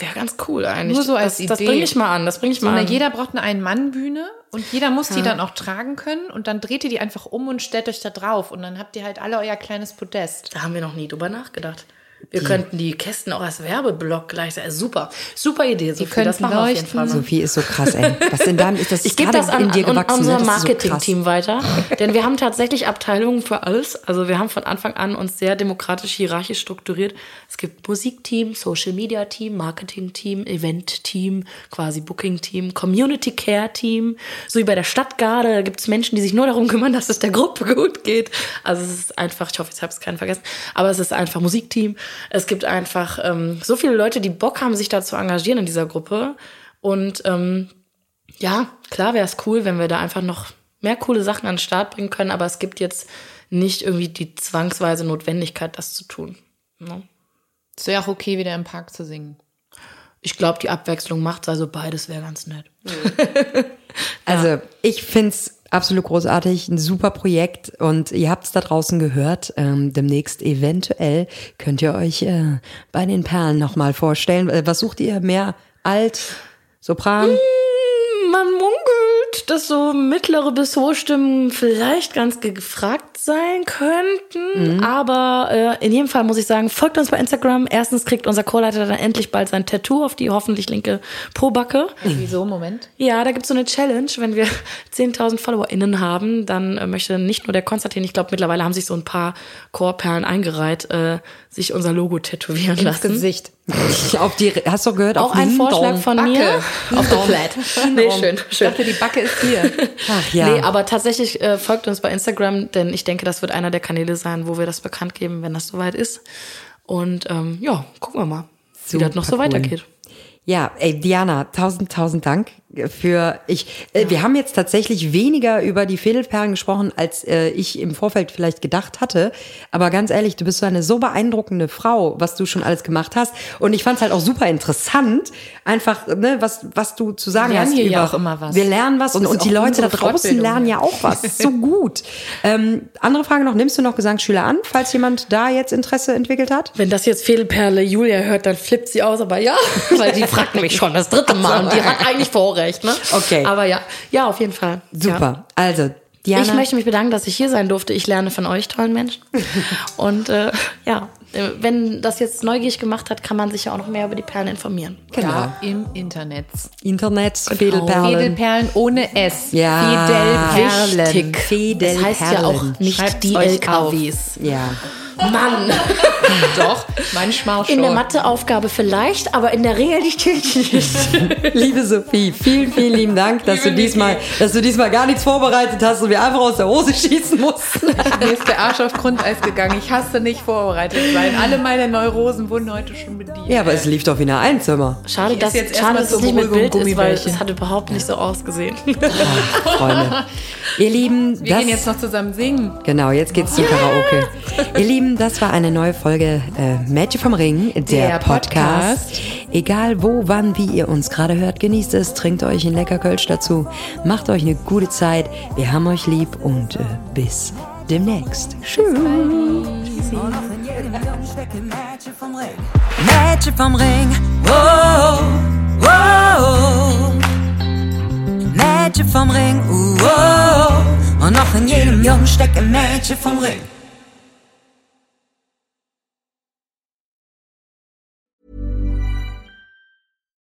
Wäre ganz cool eigentlich. Nur so als das, das bringe ich mal an, das bringe ich So, mal an. jeder braucht eine Ein-Mann-Bühne und jeder muss die dann auch tragen können und dann dreht ihr die einfach um und stellt euch da drauf und dann habt ihr halt alle euer kleines Podest. Da haben wir noch nie drüber nachgedacht. Wir könnten die Kästen auch als Werbeblock gleich sein. Super, super Idee. Sophie, könnten das machen wir auf jeden. Fall mal. Sophie ist so krass, ey. Was denn dann ist das Ich gebe gerade das an, in dir an, unser ne? Ist so Marketing-Team weiter. Denn wir haben tatsächlich Abteilungen für alles. Also wir haben von Anfang an uns sehr demokratisch, hierarchisch strukturiert. Es gibt Musikteam, Social-Media-Team, Marketing-Team, Event-Team, quasi Booking-Team, Community-Care-Team. So wie bei der Stadtgarde gibt es Menschen, die sich nur darum kümmern, dass es der Gruppe gut geht. Also es ist einfach, ich hoffe, ich habe es keinen vergessen, aber es ist einfach Musikteam. Es gibt einfach ähm, so viele Leute, die Bock haben, sich da zu engagieren in dieser Gruppe. Und ähm, ja, klar wäre es cool, wenn wir da einfach noch mehr coole Sachen an den Start bringen können, aber es gibt jetzt nicht irgendwie die zwangsweise Notwendigkeit, das zu tun. Ne? Es wäre auch okay, wieder im Park zu singen. Ich glaube, die Abwechslung macht also beides wäre ganz nett. Also ich find's absolut großartig, ein super Projekt und ihr habt's da draußen gehört. Ähm, demnächst eventuell könnt ihr euch äh, bei den Perlen nochmal vorstellen. Äh, Was sucht ihr? Mehr Alt, Sopran? Man munkelt, dass so mittlere bis hohe Stimmen vielleicht ganz gefragt sein könnten. Aber äh, in jedem Fall muss ich sagen, folgt uns bei Instagram. Erstens kriegt unser Chorleiter dann endlich bald sein Tattoo auf die hoffentlich linke Pobacke. Wieso? Moment. Ja, da gibt's so eine Challenge. Wenn wir 10.000 FollowerInnen haben, dann äh, möchte nicht nur der Konstantin, ich glaube, mittlerweile haben sich so ein paar Chorperlen eingereiht, äh, sich unser Logo tätowieren Ins lassen. Gesicht. Auf die, hast du gehört? Auch ein Vorschlag von Backe. mir. Auf der Flat. Nee, schön, Ich schön. dachte, die Backe ist hier. Ach ja. Nee, aber tatsächlich äh, folgt uns bei Instagram, denn ich denke, das wird einer der Kanäle sein, wo wir das bekannt geben, wenn das soweit ist. Und ähm, ja, gucken wir mal, wie das noch so Super cool. weitergeht. Ja, ey, Diana, tausend, tausend Dank für ich. Äh, wir haben jetzt tatsächlich weniger über die Fädelperlen gesprochen, als äh, ich im Vorfeld vielleicht gedacht hatte. Aber ganz ehrlich, du bist so eine so beeindruckende Frau, was du schon alles gemacht hast. Und ich fand es halt auch super interessant, einfach, ne, was, was du zu sagen Wir lernen hast. hier über, ja auch immer was. Wir lernen was und, und die Leute da draußen lernen ja auch was. So gut. Ähm, andere Frage noch, nimmst du noch Gesangsschüler an, falls jemand da jetzt Interesse entwickelt hat? Wenn das jetzt Fädelperle Julia hört, dann flippt sie aus, aber ja, weil die fragt mich schon das dritte Mal und die hat eigentlich Vorrecht, ne? Okay. Aber ja, ja, auf jeden Fall. Super. Ja. Also, Diana. Ich möchte mich bedanken, dass ich hier sein durfte. Ich lerne von euch tollen Menschen. Und äh, ja, wenn das jetzt neugierig gemacht hat, kann man sich ja auch noch mehr über die Perlen informieren. Genau. Da im Internet. Internet, Fädelperlen. Fädelperlen ohne S. Ja, Fädelperlen. Wichtig. Das heißt ja auch nicht Schreibt's die. LKWs. Ja. Mann, Doch, manchmal schon. in der Matheaufgabe vielleicht, aber in der Realität nicht. Liebe Sophie, vielen, vielen lieben Dank, dass du diesmal, dass du diesmal gar nichts vorbereitet hast und wir einfach aus der Hose schießen mussten. Mir ist der Arsch auf Grundeis gegangen. Ich hasse nicht vorbereitet sein. Alle meine Neurosen wurden heute schon bedient. Ja, aber es lief doch wie eine Einzimmer. Schade, Ich dass, jetzt schade, dass es zur nicht mit Bild ist, weil es hat überhaupt nicht so ausgesehen. Freunde. Ihr Lieben, Wir das, gehen jetzt noch zusammen singen. genau, jetzt geht's zum Karaoke. Ihr Lieben, das war eine neue Folge äh, Mädchen vom Ring, der, Der Podcast. Podcast. Egal wo, wann, wie ihr uns gerade hört, genießt es, trinkt euch ein lecker Kölsch dazu, macht euch eine gute Zeit. Wir haben euch lieb und äh, bis demnächst. Tschüss. Mädchen vom Ring, wow, wow. Mädchen vom Ring, uh, wow. Und noch in jedem Jungen steckt ein Mädchen vom Ring.